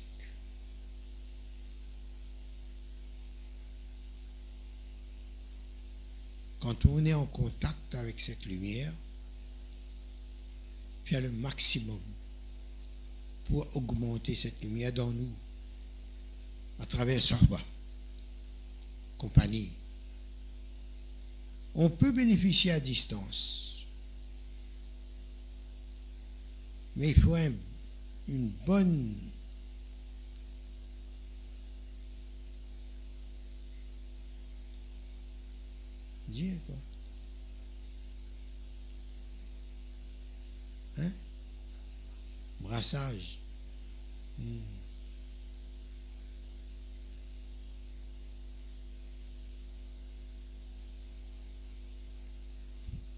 Quand on est en contact avec cette lumière, faire le maximum pour augmenter cette lumière dans nous, à travers Sorba, compagnie. On peut bénéficier à distance, mais il faut une bonne Dire quoi Hein? Brassage. Hmm.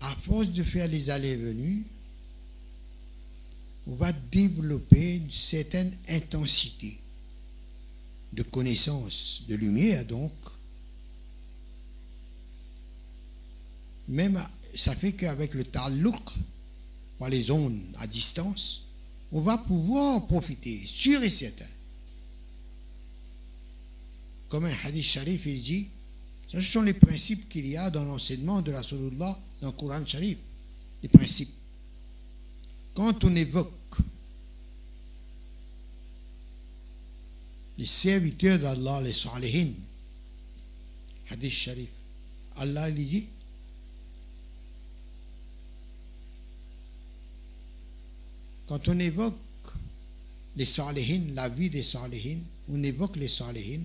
À force de faire les allées et venues, on va développer une certaine intensité de connaissance, de lumière donc. Même ça fait qu'avec le talouk, par les ondes à distance, on va pouvoir profiter, sûr et certain. Comme un hadith sharif, il dit, ce sont les principes qu'il y a dans l'enseignement de la Salullah dans le Coran sharif. Les principes. Quand on évoque les serviteurs d'Allah, les salihin, hadith sharif, Allah il dit, Quand on évoque les salihin, la vie des salihin, on évoque les salihin,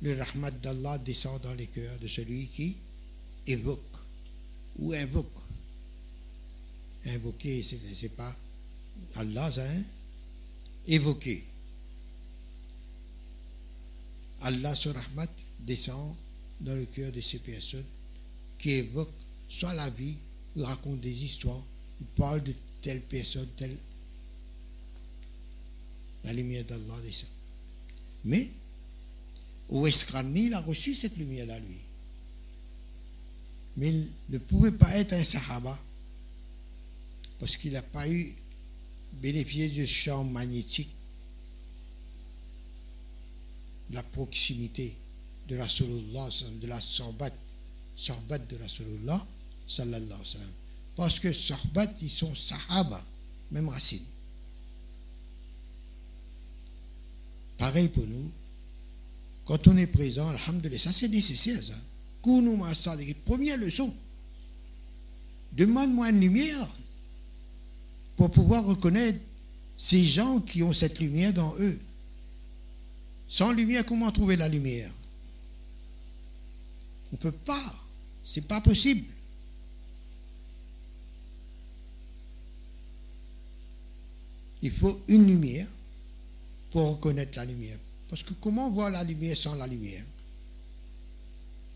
le rahmat d'Allah descend dans les cœurs de celui qui évoque ou invoque. Invoquer, ce n'est pas Allah, ça, hein? Évoquer. Allah, ce rahmat, descend dans le cœur de ces personnes qui évoquent soit la vie, ou racontent des histoires, ou parlent de telle personne, telle. La lumière d'Allah descend. Mais, Oueskrani, il a reçu cette lumière-là, lui? Mais il ne pouvait pas être un Sahaba parce qu'il n'a pas eu bénéficié du champ magnétique, de la proximité de la Salullah, de la sorbat, sorbat de la Salullah, sallallahu alayhi wa sallam. Parce que Sorbat, ils sont Sahaba, même racine. Pareil pour nous. Quand on est présent, Alhamdulillah, ça c'est nécessaire, ça. Première leçon. Demande-moi une lumière pour pouvoir reconnaître ces gens qui ont cette lumière dans eux. Sans lumière, comment trouver la lumière? On ne peut pas. C'est pas possible. Il faut une lumière pour reconnaître la lumière. Parce que comment voir la lumière sans la lumière?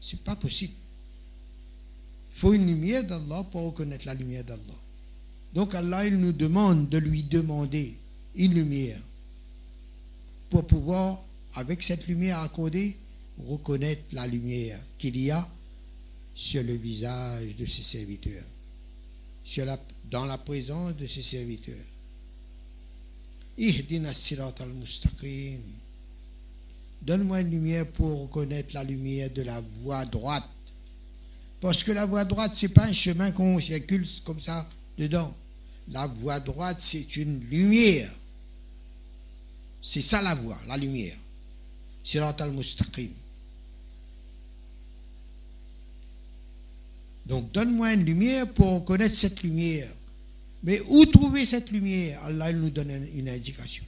C'est pas possible. Il faut une lumière d'Allah pour reconnaître la lumière d'Allah. Donc Allah, il nous demande de lui demander une lumière pour pouvoir, avec cette lumière accordée, reconnaître la lumière qu'il y a sur le visage de ses serviteurs, sur la, dans la présence de ses serviteurs. Al-mustaqim. Donne-moi une lumière pour reconnaître la lumière de la voie droite. Parce que la voie droite, ce n'est pas un chemin qu'on circule comme ça dedans. La voie droite, c'est une lumière. C'est ça la voie, la lumière. Sirat al-Mustaqim. Donc donne-moi une lumière pour reconnaître cette lumière. Mais où trouver cette lumière? Allah nous donne une indication.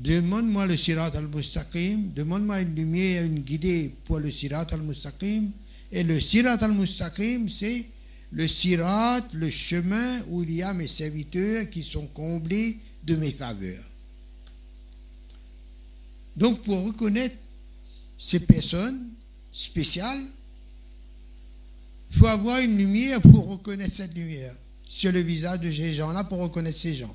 Demande-moi le Sirat al-Mustaqim, demande-moi une lumière, une guidée pour le Sirat al-Mustaqim. Et le Sirat al-Mustaqim, c'est le Sirat, le chemin où il y a mes serviteurs qui sont comblés de mes faveurs. Donc pour reconnaître ces personnes spéciales, il faut avoir une lumière pour reconnaître cette lumière sur le visage de ces gens-là, pour reconnaître ces gens.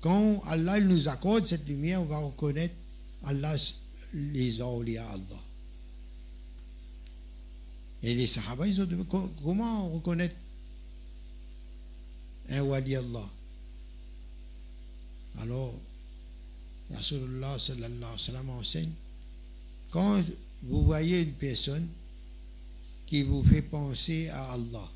quand Allah nous accorde cette lumière on va reconnaître Allah les awliya Allah. Et les Sahaba, ils ont dit, comment reconnaître un wali Allah? Alors, Rasulullah sallallahu alayhi wa sallam enseigne, quand vous voyez une personne qui vous fait penser à Allah,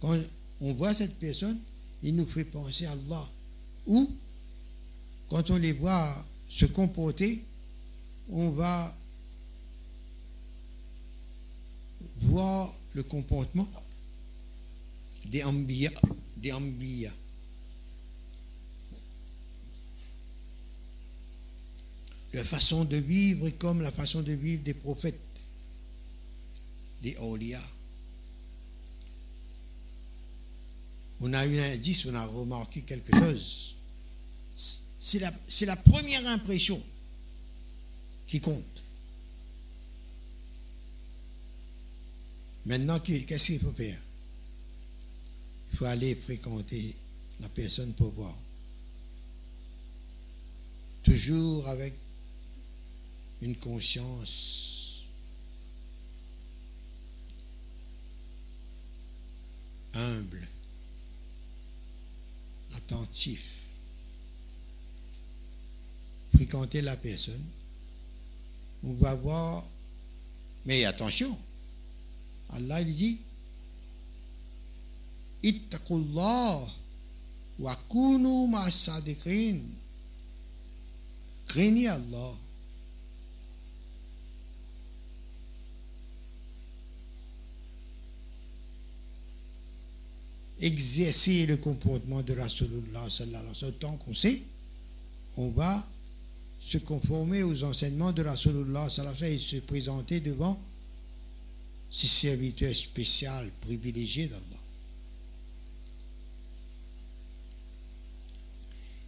quand on voit cette personne, il nous fait penser à Allah. Ou, quand on les voit se comporter, on va voir le comportement des ambiya, des. La façon de vivre est comme la façon de vivre des prophètes, des awliya. On a eu un indice, on a remarqué quelque chose. C'est la, première impression qui compte. Maintenant, qu'est-ce qu'il faut faire Il faut aller fréquenter la personne pour voir. Toujours avec une conscience humble, attentif. Fréquenter la personne. On va voir, mais attention, Allah il dit Ittaqullah wa kunu. Craignez Allah. Exercer le comportement de Rasulullah sallallahu alayhi wa sallam. Tant qu'on sait, on va se conformer aux enseignements de Rasulullah wa sallam et se présenter devant ces serviteurs spécial, privilégiés d'Allah.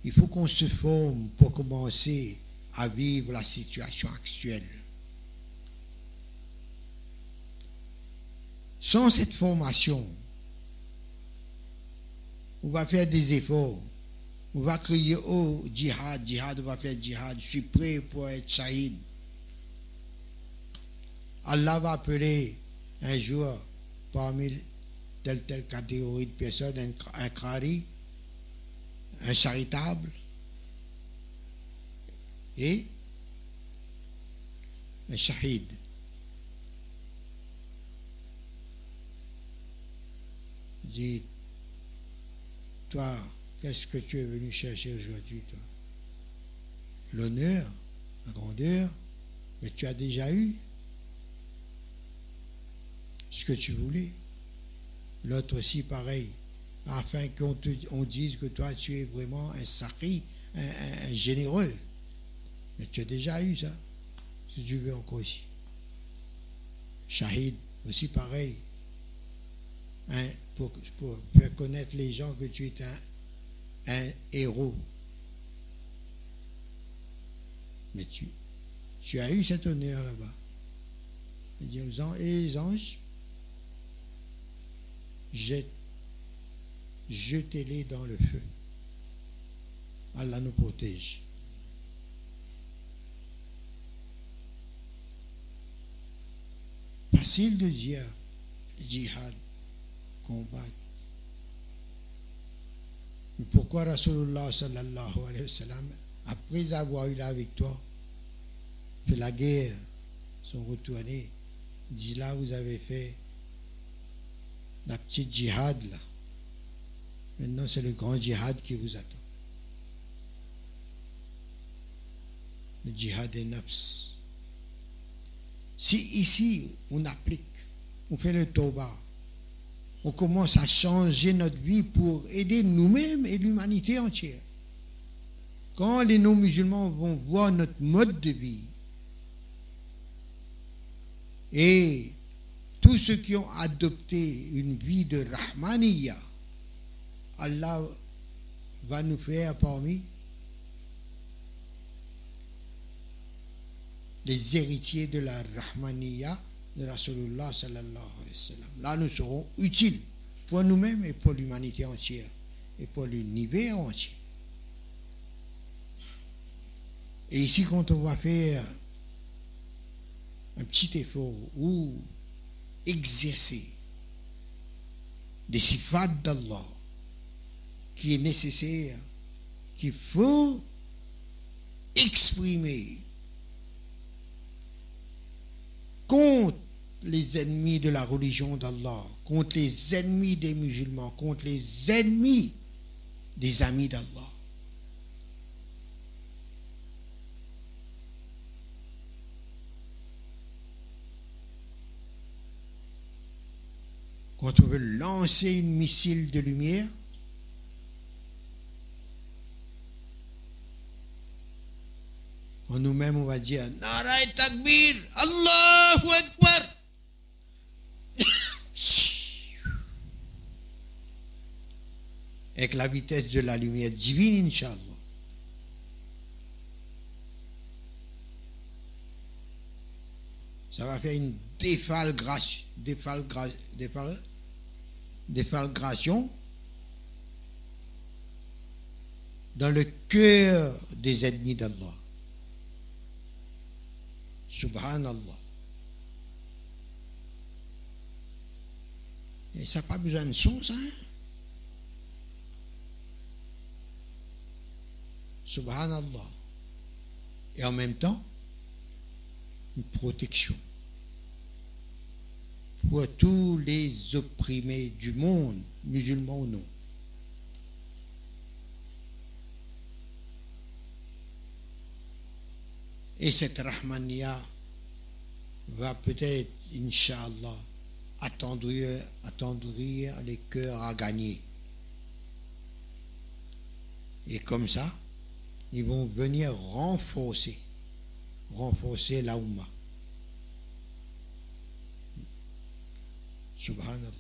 Il faut qu'on se forme pour commencer à vivre la situation actuelle. Sans cette formation, on va faire des efforts. On va crier, oh, djihad, djihad, on va faire djihad, je suis prêt pour être shahid. Allah va appeler un jour, parmi telle telle catégorie de personnes, un, un crari, un charitable et un shahid. Toi, qu'est-ce que tu es venu chercher aujourd'hui, toi? L'honneur, la grandeur, mais tu as déjà eu ce que tu voulais. L'autre aussi pareil, afin qu'on on dise que toi tu es vraiment un sacré, un, généreux. Mais tu as déjà eu ça, si tu veux encore aussi. Shahid, aussi pareil. Hein, pour, faire connaître les gens que tu es un, un héros. Mais tu, tu as eu cet honneur là-bas. Et les anges, jetez-les dans le feu. Allah nous protège. Facile de dire jihad, combat. Mais pourquoi Rasulullah sallallahu alayhi wa sallam, après avoir eu la victoire, fait la guerre, sont retournés, dit là, vous avez fait la petite jihad là. Maintenant, c'est le grand djihad qui vous attend. Le djihad des nafs. Si ici, on applique, on fait le tauba, on commence à changer notre vie pour aider nous-mêmes et l'humanité entière. Quand les non-musulmans vont voir notre mode de vie et tous ceux qui ont adopté une vie de Rahmaniya, Allah va nous faire parmi les héritiers de la Rahmaniya de Rasulullah sallallahu alayhi wa sallam. Là, nous serons utiles pour nous-mêmes et pour l'humanité entière et pour l'univers entier. Et ici, quand on va faire un petit effort ou exercer des sifats d'Allah qui est nécessaire, qu'il faut exprimer contre les ennemis de la religion d'Allah, contre les ennemis des musulmans, contre les ennemis des amis d'Allah. Quand on veut lancer une missile de lumière, en nous-mêmes, on va dire Narai Takbir, Allahu Akbar. Avec la vitesse de la lumière divine, Inch'Allah. Ça va faire une défalgration, dans le cœur des ennemis d'Allah. Subhanallah. Et ça n'a pas besoin de ça. Hein? Subhanallah. Et en même temps, une protection pour tous les opprimés du monde, musulmans ou non. Et cette Rahmania va peut-être, Inch'Allah, attendrir, attendrir les cœurs à gagner. Et comme ça, ils vont venir renforcer, renforcer la Oumma. Subhanallah.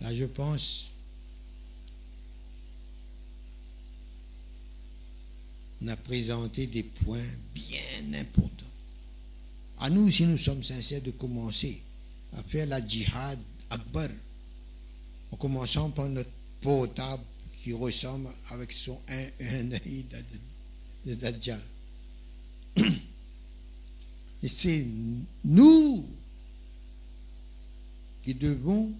Là, je pense on a présenté des points bien importants. À nous, si nous sommes sincères, de commencer à faire la djihad akbar, en commençant par notre portable qui ressemble avec son un, œil de Dajjal. Et c'est nous qui devons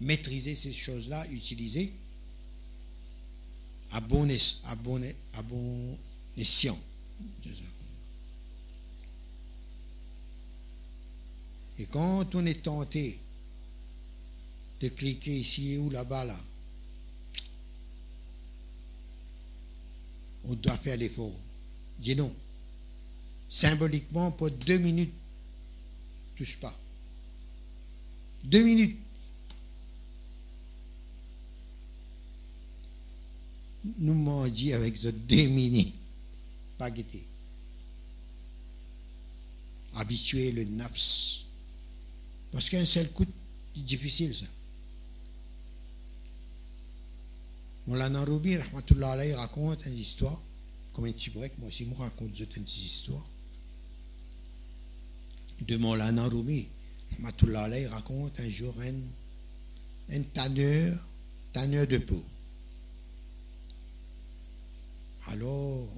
maîtriser ces choses-là, utiliser à bon, escient. Et quand on est tenté de cliquer ici ou là-bas, là, on doit faire l'effort. Dis non. Symboliquement, pour deux minutes, touche pas. Deux minutes. nous dit avec ce démini, pas guetter. Habituer le naps. Parce qu'un seul coup, c'est difficile ça. Moulana Roubi, il raconte une histoire, comme un petit break, moi aussi, je raconte une petite histoire. De Moulana Roubi, il raconte un jour un, un tanneur, tanneur de peau. Alors,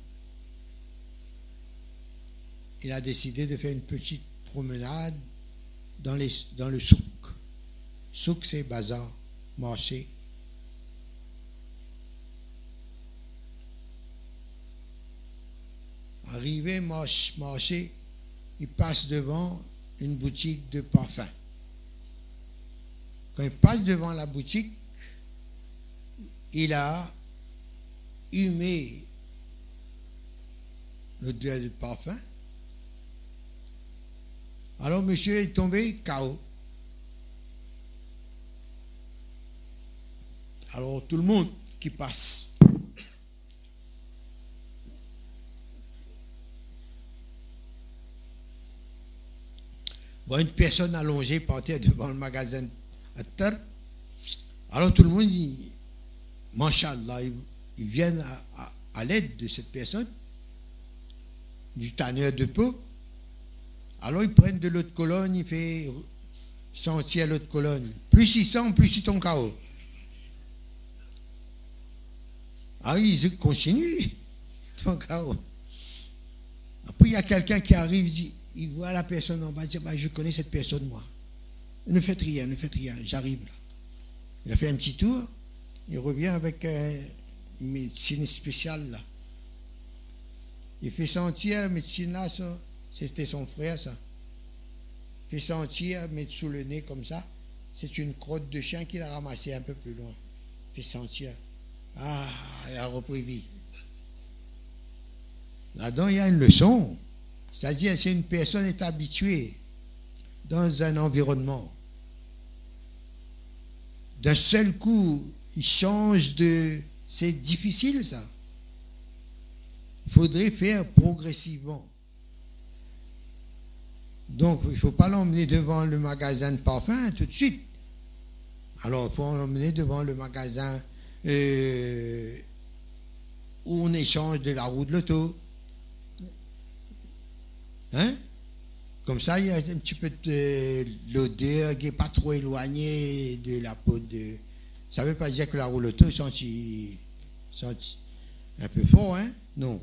il a décidé de faire une petite promenade dans, dans le souk. Souk, c'est bazar, marché Arrivé, marché, il passe devant une boutique de parfum. Quand il passe devant la boutique, il a humé le l'odeur de parfum. Alors monsieur est tombé KO. Alors tout le monde qui passe. Voit une personne allongée par terre devant le magasin à terre. Alors tout le monde dit, Masha'Allah, ils, viennent à, l'aide de cette personne, du tanneur de peau. Alors ils prennent de l'autre colonne, il fait sentir l'autre colonne. Plus ils sent, plus ils tombent KO. Ah oui, ils continuent. Ton KO. Après, il y a quelqu'un qui arrive, dit, il voit la personne en bas, il dit, bah, je connais cette personne, moi. Ne faites rien, ne faites rien, j'arrive là. Il a fait un petit tour, il revient avec une médecine spéciale là. Il fait sentir la médecine là, c'était son frère ça. Il fait sentir, mettre sous le nez comme ça. C'est une crotte de chien qu'il a ramassée un peu plus loin. Il fait sentir. Ah, il a repris vie. Là-dedans, il y a une leçon. C'est-à-dire, si une personne est habituée dans un environnement, d'un seul coup, il change de... C'est difficile ça. Il faudrait faire progressivement. Donc, il ne faut pas l'emmener devant le magasin de parfum tout de suite. Alors, il faut l'emmener devant le magasin euh, où on échange de la roue de l'auto. Hein? Comme ça, il y a un petit peu de l'odeur qui n'est pas trop éloignée de la peau de. Ça ne veut pas dire que la de l'auto sent, un peu fort, hein? Non.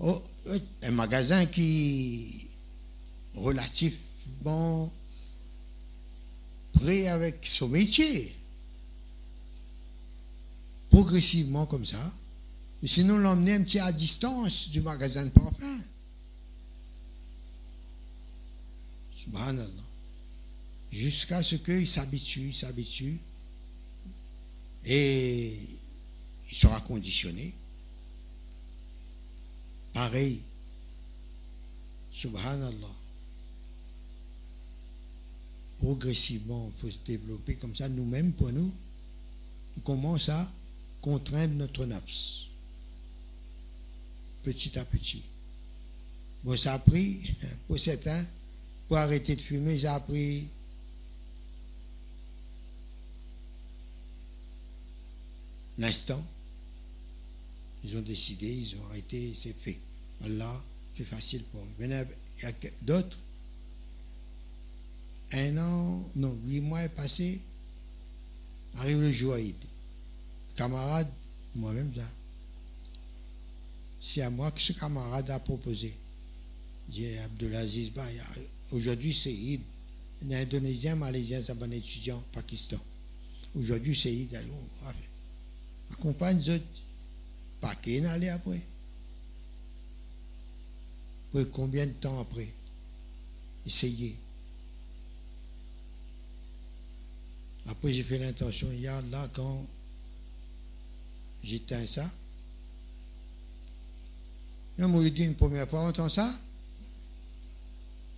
Oh, un magasin qui relativement prêt avec son métier progressivement comme ça. Sinon, l'emmener un petit à distance du magasin de parfum. Subhanallah. Jusqu'à ce qu'il s'habitue, s'habitue. Et il sera conditionné. Pareil. Subhanallah. Progressivement, il faut se développer comme ça, nous-mêmes, pour nous. On commence à contraindre notre nafs. Petit à petit. Bon, ça a pris, pour certains, pour arrêter de fumer, ça a pris l'instant. Ils ont décidé, ils ont arrêté, c'est fait. Allah, c'est facile pour eux. Il y a d'autres. Un an, non, huit mois est passé, arrive le jour camarade, moi-même, ça. C'est à moi que ce camarade a proposé. Dit Abdelaziz, bah, aujourd'hui c'est Id. Un Indonésien, Malaisien, c'est un étudiant, Pakistan. Aujourd'hui c'est Id. Accompagne autres. Pas qu'il aller après. Combien de temps après? Essayez. Après, j'ai fait l'intention, il y a là, quand j'éteins ça. Il dit une première fois, on entend ça?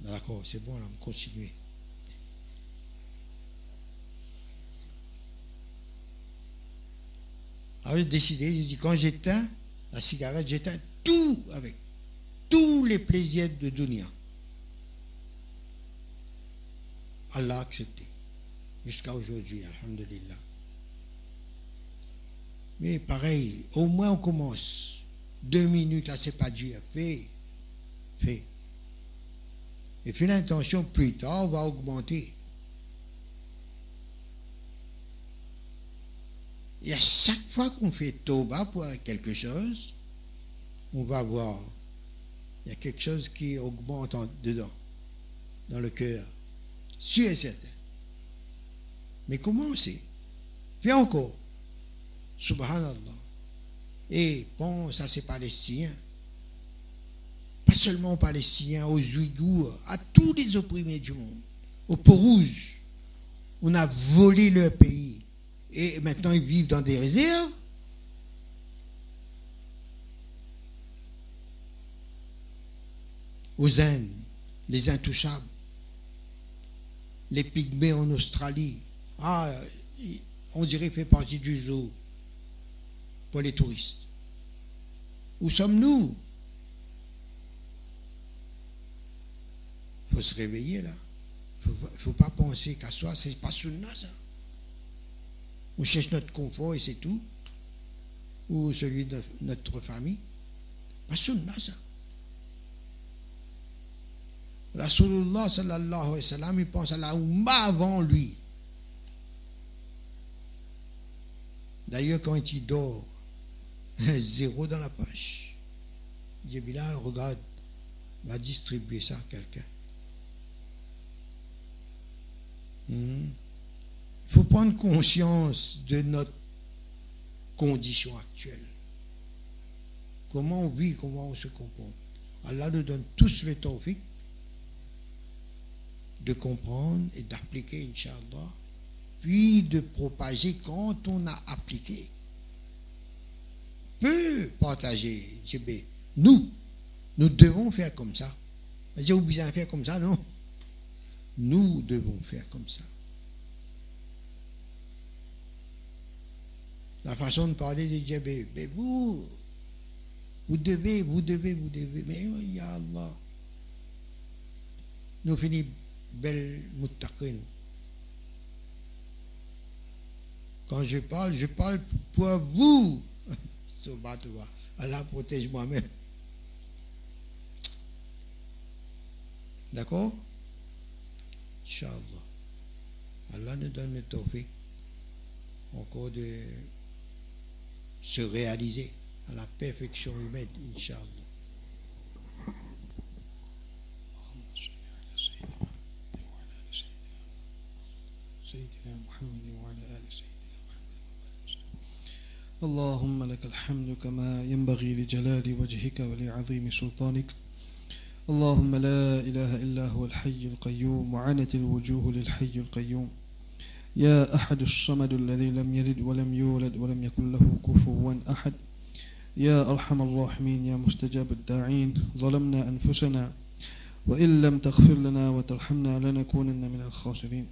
D'accord, c'est bon, on va continuer. Alors j'ai décidé, j'ai dit, quand j'éteins la cigarette, j'éteins tout avec, tous les plaisirs de dunya. Allah a accepté. Jusqu'à aujourd'hui, alhamdulillah. Mais pareil, au moins on commence. Deux minutes, là, c'est pas dur. Fais. Fais. Et fais l'intention, plus tard, va augmenter. Et à chaque fois qu'on fait Toba pour quelque chose, on va voir, il y a quelque chose qui augmente en dedans, dans le cœur. Sûr et certain. Mais comment on sait? Viens encore. Subhanallah. Et bon, ça c'est palestinien. Pas seulement aux Palestiniens, aux Ouïghours, à tous les opprimés du monde, aux peaux rouges. On a volé leur pays. Et maintenant ils vivent dans des réserves. Aux Indes, les intouchables, les pygmées en Australie. Ah, on dirait fait partie du zoo pour les touristes. Où sommes-nous? Il faut se réveiller là. Il ne faut pas penser qu'à soi, c'est pas sunna ça. On cherche notre confort et c'est tout. Ou celui de notre famille. Pas sunna ça. Rasulullah sallallahu alayhi wa sallam, il pense à la Oumma avant lui. D'ailleurs, quand il dort, zéro dans la poche. Bilal, regarde, va distribuer ça à quelqu'un. Hmm. Il faut prendre conscience de notre condition actuelle. Comment on vit, comment on se comporte. Allah nous donne tous le tawfiq de comprendre et d'appliquer, Inch'Allah, puis de propager quand on a appliqué. Peut partager, nous, nous devons faire comme ça. J'ai oublié de faire comme ça, non? Nous devons faire comme ça. La façon de parler de Dieu, mais vous, vous devez, vous devez, vous devez, mais ya Allah. Nous finissons belle muttaqin. Quand je parle, je parle pour vous. Allah protège moi-même. D'accord? شاء الله الله ندون التوفيق encore de se réaliser à la perfection humaine inshallah اللهم لك الحمد كما ينبغي لجلال وجهك ولعظيم سلطانك. اللهم لا إله إلا هو الحي القيوم وعنت الوجوه للحي القيوم. يا أحد الصمد الذي لم يلد ولم يولد ولم يكن له كفوا أحد. يا أرحم الراحمين يا مستجاب الداعين. ظلمنا أنفسنا وإن لم تغفر لنا وترحمنا لنكونن من الخاسرين.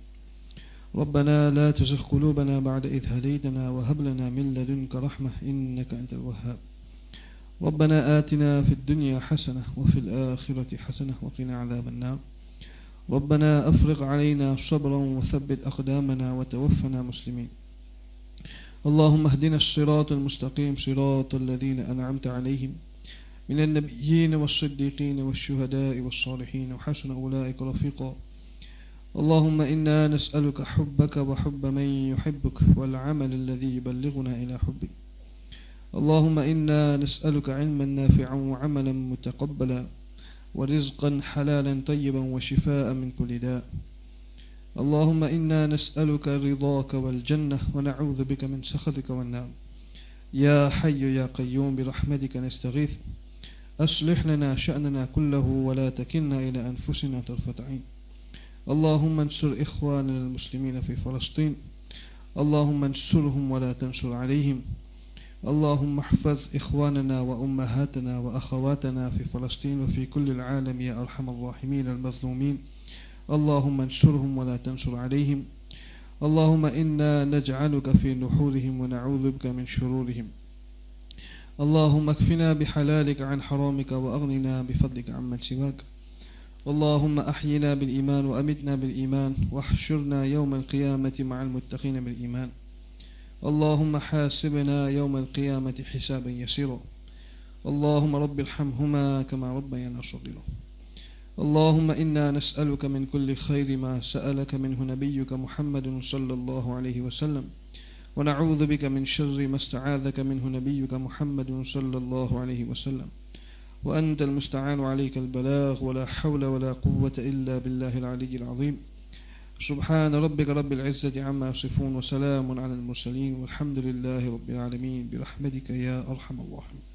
ربنا لا تزغ قلوبنا بعد إذ هديتنا وهب لنا من لدنك رحمة إنك أنت الوهاب. ربنا آتنا في الدنيا حسنة وفي الآخرة حسنة وقنا عذاب النار. ربنا أفرغ علينا صبرا وثبت أقدامنا وتوفنا مسلمين. اللهم اهدنا الصراط المستقيم صراط الذين أنعمت عليهم. من النبيين والصديقين والشهداء والصالحين وحسن أولئك رفيقا. اللهم إنا نسألك حبك وحب من يحبك والعمل الذي يبلغنا إلى حبك. اللهم إنا نسألك علما نافعا وعملا متقبلا ورزقا حلالا طيبا وشفاء من كل داء. اللهم إنا نسألك رضاك والجنة ونعوذ بك من سخطك والنار. يا حي يا قيوم برحمتك نستغيث. أصلح لنا شأننا كله ولا تكلنا إلى أنفسنا طرفة عين. اللهم انصر إخواننا المسلمين في فلسطين. اللهم انصرهم ولا تنصر عليهم. اللهم احفظ إخواننا وأمهاتنا وأخواتنا في فلسطين وفي كل العالم يا أرحم الراحمين المظلومين. اللهم انصرهم ولا تنصر عليهم. اللهم إنا نجعلك في نحورهم ونعوذ بك من شرورهم. اللهم اكفنا بحلالك عن حرامك وأغننا بفضلك عمن سواك. اللهم أحينا بالإيمان وأمتنا بالإيمان واحشرنا يوم القيامة مع المتقين بالإيمان. اللهم حاسبنا يوم القيامة حسابا يسيرا. اللهم رب ارحمهما كما ربيانا صغيرا. اللهم إنا نسألك من كل خير ما سألك منه نبيك محمد صلى الله عليه وسلم. ونعوذ بك من شر ما استعاذك منه نبيك محمد صلى الله عليه وسلم. وأنت المستعان وعليك البلاغ ولا حول ولا قوة إلا بالله العلي العظيم. سبحان ربك رب العزة عما يصفون وسلام على المرسلين والحمد لله رب العالمين برحمتك يا أرحم الراحمين.